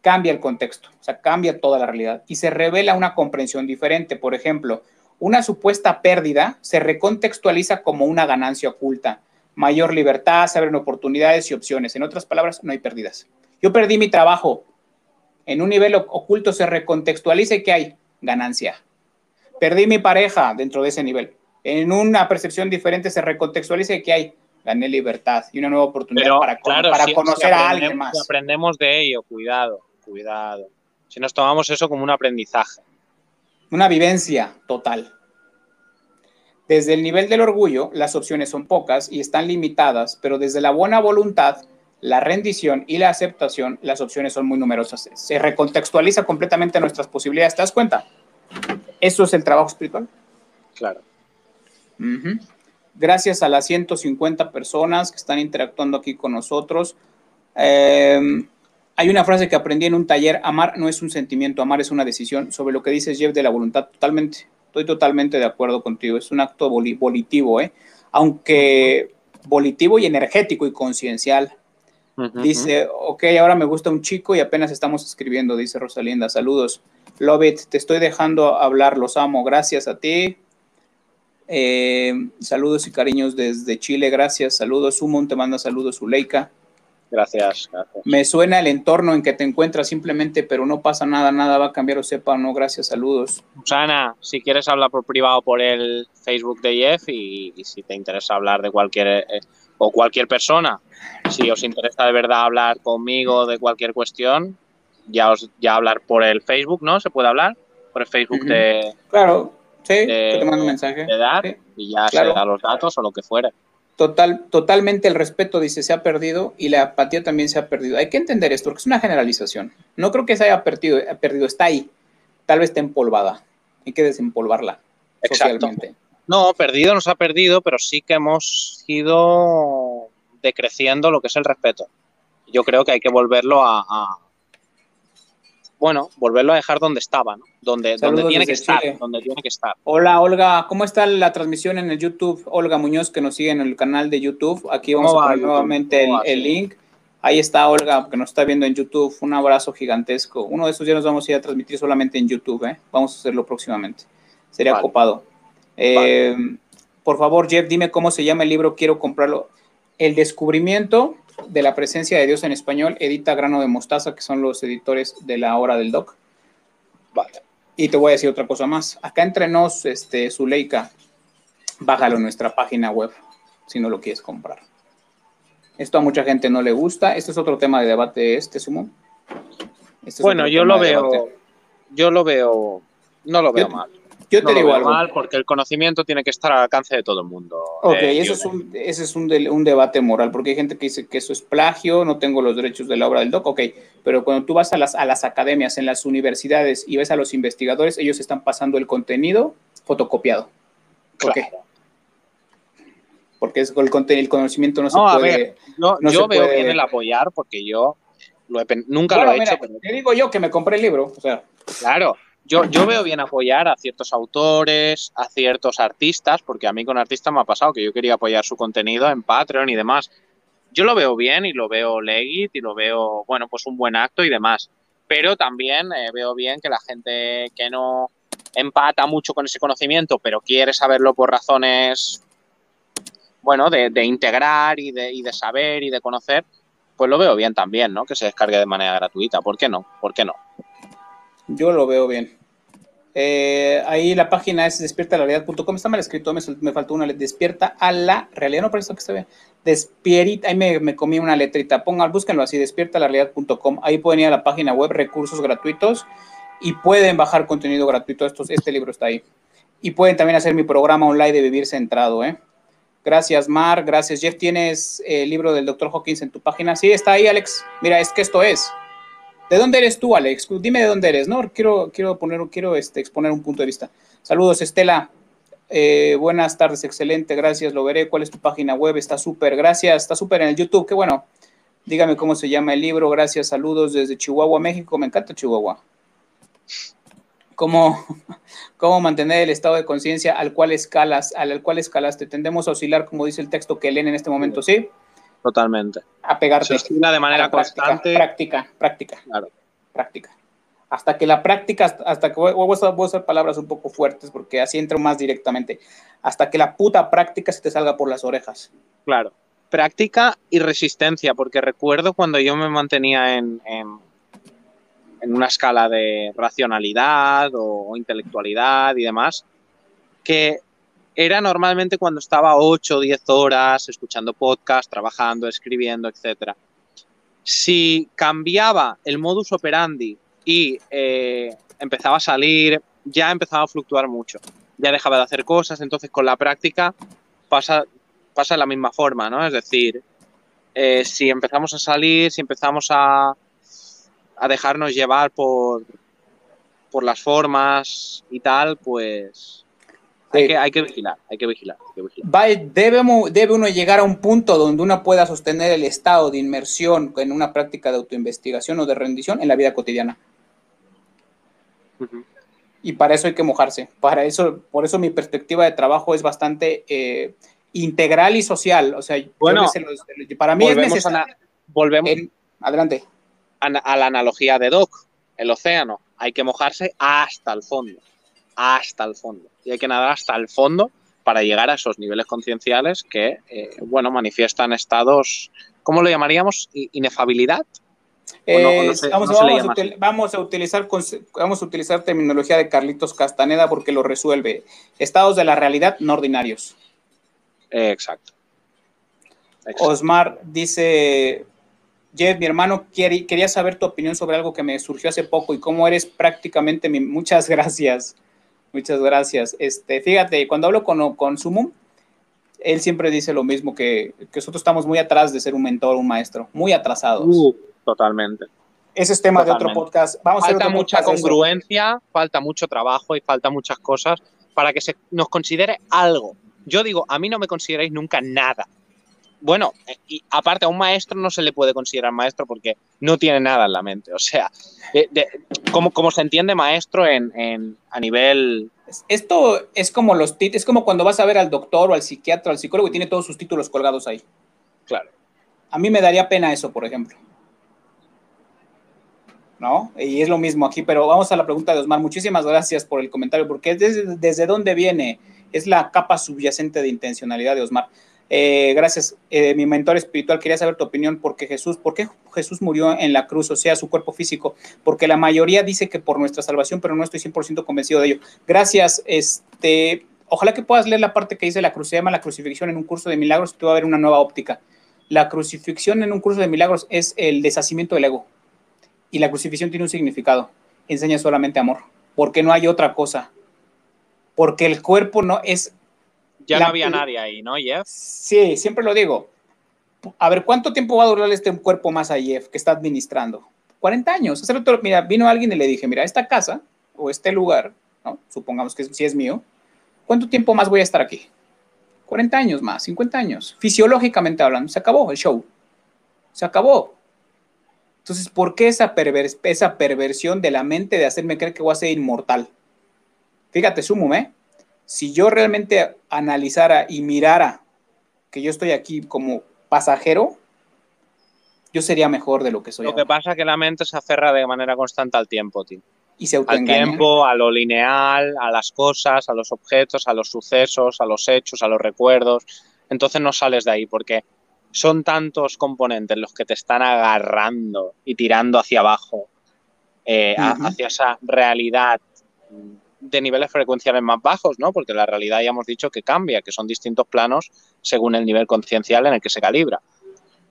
cambia el contexto, o sea, cambia toda la realidad y se revela una comprensión diferente. Por ejemplo, una supuesta pérdida se recontextualiza como una ganancia oculta. Mayor libertad, se abren oportunidades y opciones. En otras palabras, no hay pérdidas. Yo perdí mi trabajo. En un nivel oculto se recontextualiza y ¿qué hay? Ganancia. Perdí mi pareja dentro de ese nivel. En una percepción diferente se recontextualiza y ¿qué hay? Gané libertad y una nueva oportunidad para, para conocer a alguien más. aprendemos de ello, cuidado cuidado. Si nos tomamos eso como un aprendizaje. Una vivencia total. Desde el nivel del orgullo, las opciones son pocas y están limitadas, pero desde la buena voluntad, la rendición y la aceptación, las opciones son muy numerosas. Se recontextualiza completamente nuestras posibilidades. ¿Te das cuenta? Eso es el trabajo espiritual. Claro. Gracias a las 150 personas que están interactuando aquí con nosotros. Eh, hay una frase que aprendí en un taller, amar no es un sentimiento, amar es una decisión, sobre lo que dices Jeff de la voluntad, totalmente, estoy totalmente de acuerdo contigo, es un acto volitivo, ¿eh? aunque volitivo y energético y conciencial. dice, ok, ahora me gusta un chico y apenas estamos escribiendo, dice Rosalinda, saludos. Love it, te estoy dejando hablar, los amo, gracias a ti. Eh, saludos y cariños desde Chile, gracias, saludos. Sumon te manda saludos, Zuleika. Gracias, gracias. Me suena el entorno en que te encuentras simplemente, pero no pasa nada, nada va a cambiar o sepa no. Gracias, saludos. Susana, si quieres hablar por privado por el Facebook de Jeff y, si te interesa hablar de cualquier eh, o cualquier persona, si os interesa de verdad hablar conmigo de cualquier cuestión, ya os ya hablar por el Facebook, ¿no? Se puede hablar por el Facebook de. Claro, sí, te mando un mensaje. De dar y ya se da los datos o lo que fuera. Total, totalmente el respeto, dice, se ha perdido y la apatía también se ha perdido. Hay que entender esto, porque es una generalización. No creo que se haya perdido, perdido está ahí. Tal vez está empolvada. Hay que desempolvarla socialmente. No, perdido nos ha perdido, pero sí que hemos ido decreciendo lo que es el respeto. Yo creo que hay que volverlo a, bueno, volverlo a dejar donde estaba, ¿no? Donde, donde tiene que estar, donde tiene que estar. Hola, Olga, ¿cómo está la transmisión en el YouTube? Olga Muñoz, que nos sigue en el canal de YouTube. Aquí vamos a poner nuevamente el, link. Ahí está Olga, que nos está viendo en YouTube. Un abrazo gigantesco. Uno de esos días nos vamos a ir a transmitir solamente en YouTube, ¿eh? Vamos a hacerlo próximamente. Sería copado. Eh, por favor, Jeff, dime cómo se llama el libro, quiero comprarlo. El descubrimiento de la presencia de Dios en español, edita Grano de Mostaza, que son los editores de la hora del doc. Vale. Y te voy a decir otra cosa más. Acá entre nos, este, Zuleika, bájalo en nuestra página web si no lo quieres comprar. Esto a mucha gente no le gusta. Este es otro tema de debate, este sumo. Este bueno, yo lo veo, yo lo veo, no lo veo mal. Yo te digo algo. mal porque el conocimiento tiene que estar al alcance de todo el mundo. Ok, eh, eso es un, ese es un, un, debate moral, porque hay gente que dice que eso es plagio, no tengo los derechos de la obra del doc, ok, pero cuando tú vas a las, a las academias, en las universidades y ves a los investigadores, ellos están pasando el contenido fotocopiado. ¿Por qué? Porque es, el, el conocimiento no, se puede... A ver, yo veo bien el apoyar porque yo nunca lo he hecho. Te digo yo que me compré el libro, o sea... Claro, yo, yo veo bien apoyar a ciertos autores, a ciertos artistas, porque a mí con artistas me ha pasado que yo quería apoyar su contenido en Patreon y demás. Yo lo veo bien y lo veo legit y lo veo, bueno, pues un buen acto y demás. Pero también eh, veo bien que la gente que no empata mucho con ese conocimiento, pero quiere saberlo por razones, bueno, de, integrar y de, y de saber y de conocer, pues lo veo bien también, ¿no? Que se descargue de manera gratuita. ¿Por qué no? ¿Por qué no? Yo lo veo bien. Eh, ahí la página es despiertalarealidad.com. Está mal escrito, me, me, faltó una. Despierta a la realidad. No, parece que está bien. Despierita. Ahí me, me, comí una letrita. Pongan, búsquenlo así, despiertalarealidad.com. Ahí pueden ir a la página web, recursos gratuitos. Y pueden bajar contenido gratuito. Este libro está ahí. Y pueden también hacer mi programa online de Vivir Centrado. ¿eh? Gracias, Mar. Gracias, Jeff. ¿Tienes el libro del Dr. Hawkins en tu página? Sí, está ahí, Alex. Mira, es que esto es. ¿De dónde eres tú, Alex? Dime de dónde eres, ¿no? Quiero, quiero, poner, quiero este, exponer un punto de vista. Saludos, Estela. Eh, buenas tardes, excelente, gracias, lo veré. ¿Cuál es tu página web? Está súper, gracias, está súper en el YouTube, qué bueno. Dígame cómo se llama el libro, gracias, saludos desde Chihuahua, México, me encanta Chihuahua. ¿Cómo, cómo mantener el estado de conciencia al cual escalas, al cual escalaste? Tendemos a oscilar, como dice el texto que leen en este momento, ¿sí? Totalmente. A pegarte. Se de manera constante. Práctica, práctica. Claro. Práctica. Hasta que la práctica, hasta que voy, voy, a, usar palabras un poco fuertes porque así entro más directamente. Hasta que la puta práctica se te salga por las orejas. Claro. Práctica y resistencia, porque recuerdo cuando yo me mantenía en, en, en una escala de racionalidad o intelectualidad y demás, que era normalmente cuando estaba 8 o 10 horas escuchando podcast, trabajando, escribiendo, etc. Si cambiaba el modus operandi y eh, empezaba a salir, ya empezaba a fluctuar mucho. Ya dejaba de hacer cosas, entonces con la práctica pasa, pasa de la misma forma, ¿no? Es decir, eh, si empezamos a salir, si empezamos a, a dejarnos llevar por, por las formas y tal, pues hay, que, hay que vigilar, hay que vigilar. debe, debe uno llegar a un punto donde uno pueda sostener el estado de inmersión en una práctica de autoinvestigación o de rendición en la vida cotidiana. Y para eso hay que mojarse. Para eso, por eso mi perspectiva de trabajo es bastante eh, integral y social. O sea, bueno, para mí es necesario. volvemos adelante. a la analogía de Doc, el océano. Hay que mojarse hasta el fondo hasta el fondo. Y hay que nadar hasta el fondo para llegar a esos niveles concienciales que, eh, bueno, manifiestan estados, ¿cómo lo llamaríamos? ¿Inefabilidad? vamos, a utilizar, vamos a utilizar terminología de Carlitos Castaneda porque lo resuelve. Estados de la realidad no ordinarios. exacto. Osmar dice, Jeff, mi hermano, quería saber tu opinión sobre algo que me surgió hace poco y cómo eres prácticamente mi... Muchas gracias. Muchas gracias. Este, fíjate, cuando hablo con, con Sumum, él siempre dice lo mismo, que, nosotros estamos muy atrás de ser un mentor, un maestro, muy atrasados. Uh, totalmente. Ese es tema de otro podcast. Vamos falta mucha congruencia, falta mucho trabajo y falta muchas cosas para que se nos considere algo. Yo digo, a mí no me consideráis nunca nada bueno, y aparte a un maestro no se le puede considerar maestro porque no tiene nada en la mente. O sea, como, se entiende maestro en, a nivel... Esto es como los es como cuando vas a ver al doctor o al psiquiatra o al psicólogo y tiene todos sus títulos colgados ahí. Claro. A mí me daría pena eso, por ejemplo. ¿No? Y es lo mismo aquí, pero vamos a la pregunta de Osmar. Muchísimas gracias por el comentario, porque desde, desde dónde viene, es la capa subyacente de intencionalidad de Osmar. Eh, gracias, eh, mi mentor espiritual. Quería saber tu opinión porque Jesús, ¿por qué Jesús murió en la cruz, o sea, su cuerpo físico? Porque la mayoría dice que por nuestra salvación, pero no estoy 100% convencido de ello. Gracias, este, ojalá que puedas leer la parte que dice la cruz, se llama la crucifixión en un curso de milagros, te va a haber una nueva óptica. La crucifixión en un curso de milagros es el deshacimiento del ego. Y la crucifixión tiene un significado. Enseña solamente amor. Porque no hay otra cosa. Porque el cuerpo no es ya no había nadie ahí, ¿no, Jeff? Sí, siempre lo digo. A ver, ¿cuánto tiempo va a durar este cuerpo más a Jeff que está administrando? 40 años. mira, vino alguien y le dije, mira, esta casa o este lugar, ¿no? supongamos que si es mío, ¿cuánto tiempo más voy a estar aquí? 40 años más, 50 años. Fisiológicamente hablando, se acabó el show. Se acabó. Entonces, ¿por qué esa, esa perversión de la mente de hacerme creer que voy a ser inmortal? Fíjate, sumo, ¿eh? Si yo realmente analizara y mirara que yo estoy aquí como pasajero, yo sería mejor de lo que soy. Lo que pasa es que la mente se aferra de manera constante al tiempo, tío. Y se Al tiempo, a lo lineal, a las cosas, a los objetos, a los sucesos, a los hechos, a los recuerdos. Entonces no sales de ahí porque son tantos componentes los que te están agarrando y tirando hacia abajo, eh, hacia esa realidad de niveles frecuenciales más bajos, ¿no? Porque la realidad ya hemos dicho que cambia, que son distintos planos según el nivel conciencial en el que se calibra.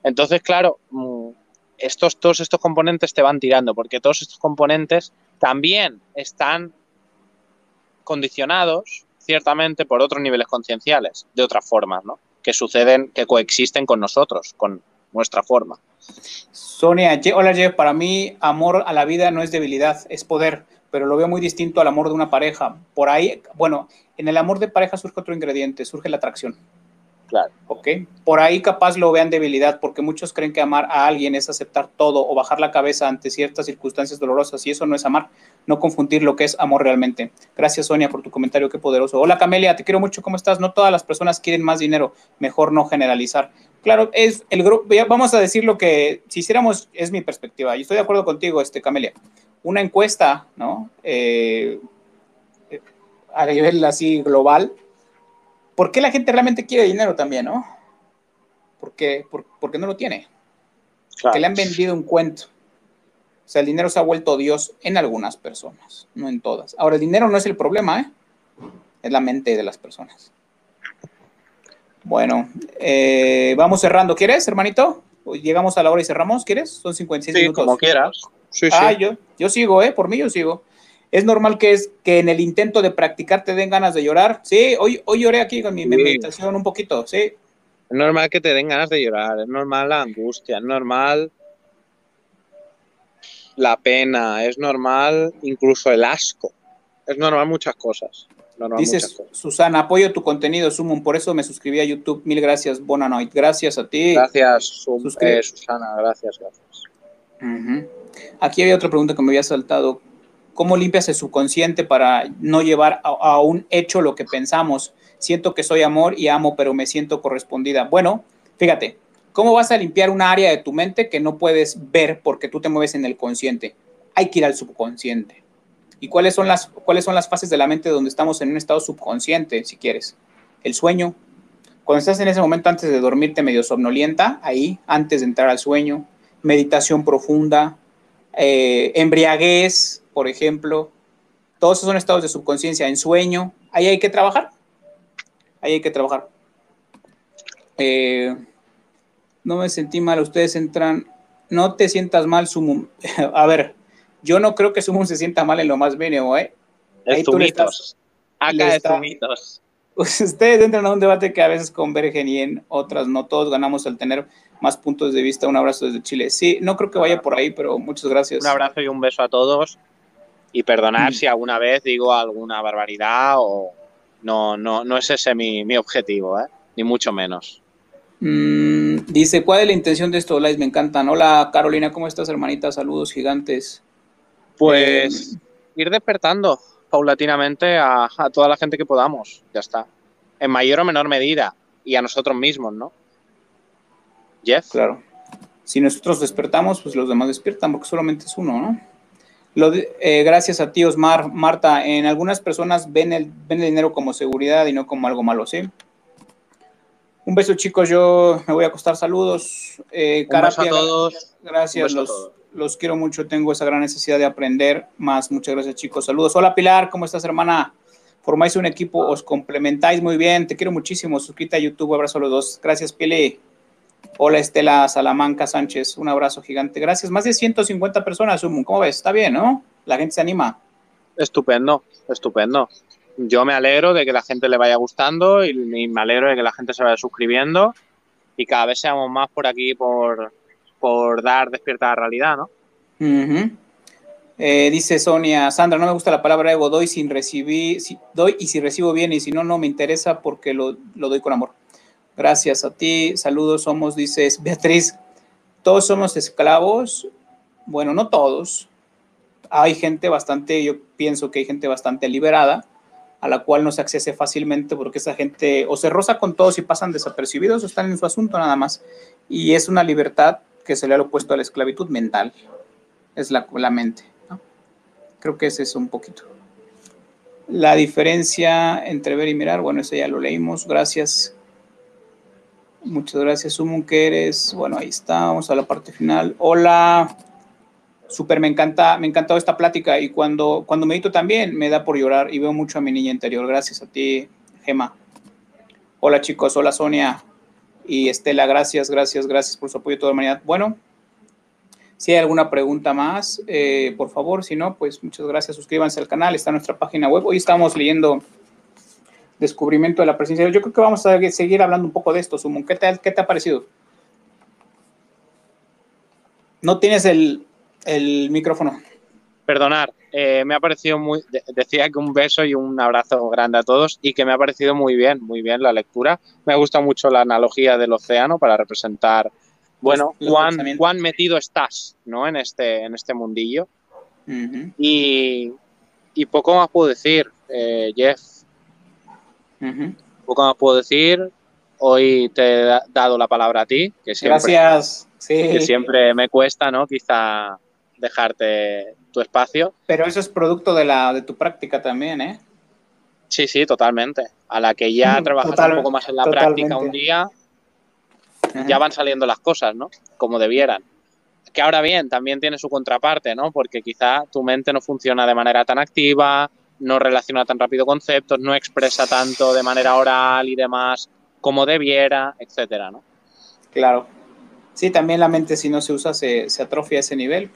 Entonces, claro, mm, estos, todos estos componentes te van tirando, porque todos estos componentes también están condicionados, ciertamente, por otros niveles concienciales, de otras formas, ¿no? Que suceden, que coexisten con nosotros, con nuestra forma. Sonia, hola Jeff, para mí amor a la vida no es debilidad, es poder pero lo veo muy distinto al amor de una pareja. Por ahí, bueno, en el amor de pareja surge otro ingrediente, surge la atracción. Claro. ¿Ok? Por ahí capaz lo vean debilidad, porque muchos creen que amar a alguien es aceptar todo o bajar la cabeza ante ciertas circunstancias dolorosas, y eso no es amar, no confundir lo que es amor realmente. Gracias, Sonia, por tu comentario, qué poderoso. Hola, Camelia, te quiero mucho, ¿cómo estás? No todas las personas quieren más dinero, mejor no generalizar. Claro, es el grupo, vamos a decir lo que, si hiciéramos, es mi perspectiva, y estoy de acuerdo contigo, este, Camelia una encuesta, ¿no? Eh, a nivel así global, ¿por qué la gente realmente quiere dinero también, no? Porque, porque no lo tiene. Que le han vendido un cuento. O sea, el dinero se ha vuelto Dios en algunas personas, no en todas. Ahora, el dinero no es el problema, ¿eh? Es la mente de las personas. Bueno, eh, vamos cerrando. ¿Quieres, hermanito? Llegamos a la hora y cerramos. ¿Quieres? Son 56 sí, minutos. como quieras. Ah, Yo, yo sigo, ¿eh? Por mí yo sigo. ¿Es normal que, es, que en el intento de practicar te den ganas de llorar? Sí, hoy, hoy lloré aquí con mi meditación un poquito, sí. Es normal que te den ganas de llorar, es normal la angustia, es normal la pena, es normal incluso el asco, es normal muchas cosas. Dices, Susana, apoyo tu contenido, Sumum, por eso me suscribí a YouTube. Mil gracias, Bonanoit. Gracias a ti. Gracias, eh, Susana, gracias, gracias. Aquí había otra pregunta que me había saltado. ¿Cómo limpias el subconsciente para no llevar a, un hecho lo que pensamos? Siento que soy amor y amo, pero me siento correspondida. Bueno, fíjate, ¿cómo vas a limpiar un área de tu mente que no puedes ver porque tú te mueves en el consciente? Hay que ir al subconsciente. ¿Y cuáles son las, cuáles son las fases de la mente donde estamos en un estado subconsciente, si quieres? El sueño. Cuando estás en ese momento antes de dormirte medio somnolienta, ahí, antes de entrar al sueño, meditación profunda, eh, embriaguez, por ejemplo. Todos esos son estados de subconsciencia. En sueño, ahí hay que trabajar. Ahí hay que trabajar. Eh, no me sentí mal, ustedes entran. No te sientas mal, Sumum. A ver, yo no creo que Sumun se sienta mal en lo más mínimo, ¿eh? Es mitos. Acá es mitos. Ustedes entran a un debate que a veces convergen y en otras no. Todos ganamos al tener más puntos de vista. Un abrazo desde Chile. Sí, no creo que vaya por ahí, pero muchas gracias. Un abrazo y un beso a todos. Y perdonar mm. si alguna vez digo alguna barbaridad o no, no, no es ese mi, mi objetivo, ¿eh? ni mucho menos. Mm, dice, ¿cuál es la intención de esto? Me encantan. Hola Carolina, ¿cómo estás, hermanita? Saludos gigantes. Pues ir despertando paulatinamente a, toda la gente que podamos, ya está. En mayor o menor medida. Y a nosotros mismos, ¿no? Jeff. Claro. Si nosotros despertamos, pues los demás despiertan, porque solamente es uno, ¿no? Lo eh, gracias a ti, Osmar. Marta, en algunas personas ven el, ven el dinero como seguridad y no como algo malo, ¿sí? Un beso, chicos. Yo me voy a acostar. Saludos. Eh, Un beso a todos. Gracias. Los, los quiero mucho, tengo esa gran necesidad de aprender más. Muchas gracias, chicos. Saludos. Hola, Pilar, ¿cómo estás, hermana? Formáis un equipo, os complementáis muy bien. Te quiero muchísimo. Suscríbete a YouTube, abrazo a los dos. Gracias, Pili. Hola, Estela Salamanca Sánchez, un abrazo gigante. Gracias. Más de 150 personas, ¿cómo ves? Está bien, ¿no? La gente se anima. Estupendo, estupendo. Yo me alegro de que la gente le vaya gustando y me alegro de que la gente se vaya suscribiendo y cada vez seamos más por aquí, por, por dar despierta a la realidad, ¿no? Eh, dice Sonia, Sandra, no me gusta la palabra ego, doy sin recibir, doy y si recibo bien y si no, no me interesa porque lo, doy con amor. Gracias a ti, saludos, somos, dices Beatriz, todos somos esclavos, bueno, no todos, hay gente bastante, yo pienso que hay gente bastante liberada, a la cual no se accese fácilmente porque esa gente o se roza con todos y pasan desapercibidos o están en su asunto nada más. Y es una libertad que se le ha opuesto a la esclavitud mental, es la, la mente. Creo que ese es un poquito. La diferencia entre ver y mirar, bueno, eso ya lo leímos, gracias. Muchas gracias, Sumun, que eres. Bueno, ahí está, vamos a la parte final. Hola, súper me encanta, me encantó esta plática y cuando, cuando medito también me da por llorar y veo mucho a mi niña interior. Gracias a ti, Gema. Hola chicos, hola Sonia y Estela, gracias, gracias, gracias por su apoyo toda la humanidad. Bueno, si hay alguna pregunta más, eh, por favor, si no, pues muchas gracias, suscríbanse al canal, está en nuestra página web. Hoy estamos leyendo Descubrimiento de la Presencia. Yo creo que vamos a seguir hablando un poco de esto. ¿Qué te, qué te ha parecido? No tienes el, el micrófono. Perdonar, eh, me ha parecido muy, decía que un beso y un abrazo grande a todos y que me ha parecido muy bien, muy bien la lectura. Me gusta mucho la analogía del océano para representar, bueno, cuán, cuán, metido estás, ¿no? En este, en este mundillo. y, y, poco más puedo decir, eh, Jeff. Poco más puedo decir. Hoy te he dado la palabra a ti, que siempre, Gracias. Que siempre me cuesta, ¿no? Quizá dejarte tu espacio. Pero eso es producto de, la, de tu práctica también, ¿eh? Sí, sí, totalmente. A la que ya trabajas un poco más en la práctica un día, ya van saliendo las cosas, ¿no? Como debieran. Que ahora bien, también tiene su contraparte, ¿no? Porque quizá tu mente no funciona de manera tan activa, no relaciona tan rápido conceptos, no expresa tanto de manera oral y demás como debiera, etcétera, ¿no? Claro. Sí, también la mente si no se usa se, se atrofia a ese nivel.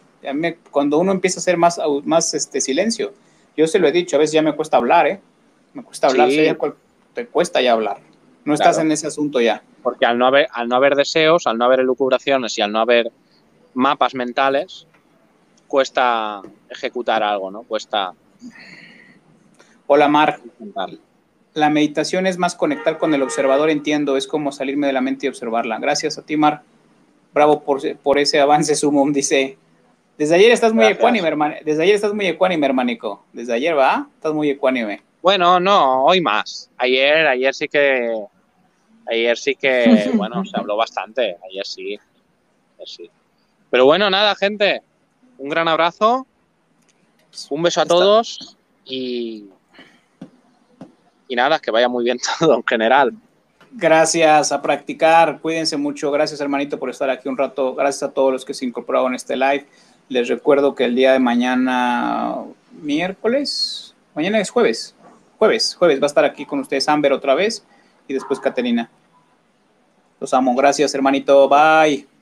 Cuando uno empieza a hacer más, más este silencio, yo se lo he dicho, a veces ya me cuesta hablar, ¿eh? Me cuesta hablar, te cuesta ya hablar. No estás en ese asunto ya. Porque al no, haber, al no haber deseos, al no haber elucubraciones y al no haber mapas mentales, cuesta ejecutar algo, ¿no? Cuesta. Hola, Mar. La meditación es más conectar con el observador, entiendo, es como salirme de la mente y observarla. Gracias a ti, Mar. Bravo por, por ese avance, Sumum, dice. Desde ayer estás muy ecuánime, hermano. Desde ayer estás muy ecuánime, hermanico. Desde ayer, ¿va? Estás muy ecuánime. Bueno, no, hoy más. Ayer, ayer sí que. Ayer sí que, bueno, se habló bastante. Ayer sí. Ayer sí. Pero bueno, nada, gente. Un gran abrazo. Un beso a todos. Y. Y nada, que vaya muy bien todo en general. Gracias a practicar, cuídense mucho. Gracias, hermanito, por estar aquí un rato. Gracias a todos los que se incorporaron en este live. Les recuerdo que el día de mañana, miércoles, mañana es jueves. Jueves, jueves va a estar aquí con ustedes Amber otra vez y después Caterina. Los amo. Gracias, hermanito. Bye.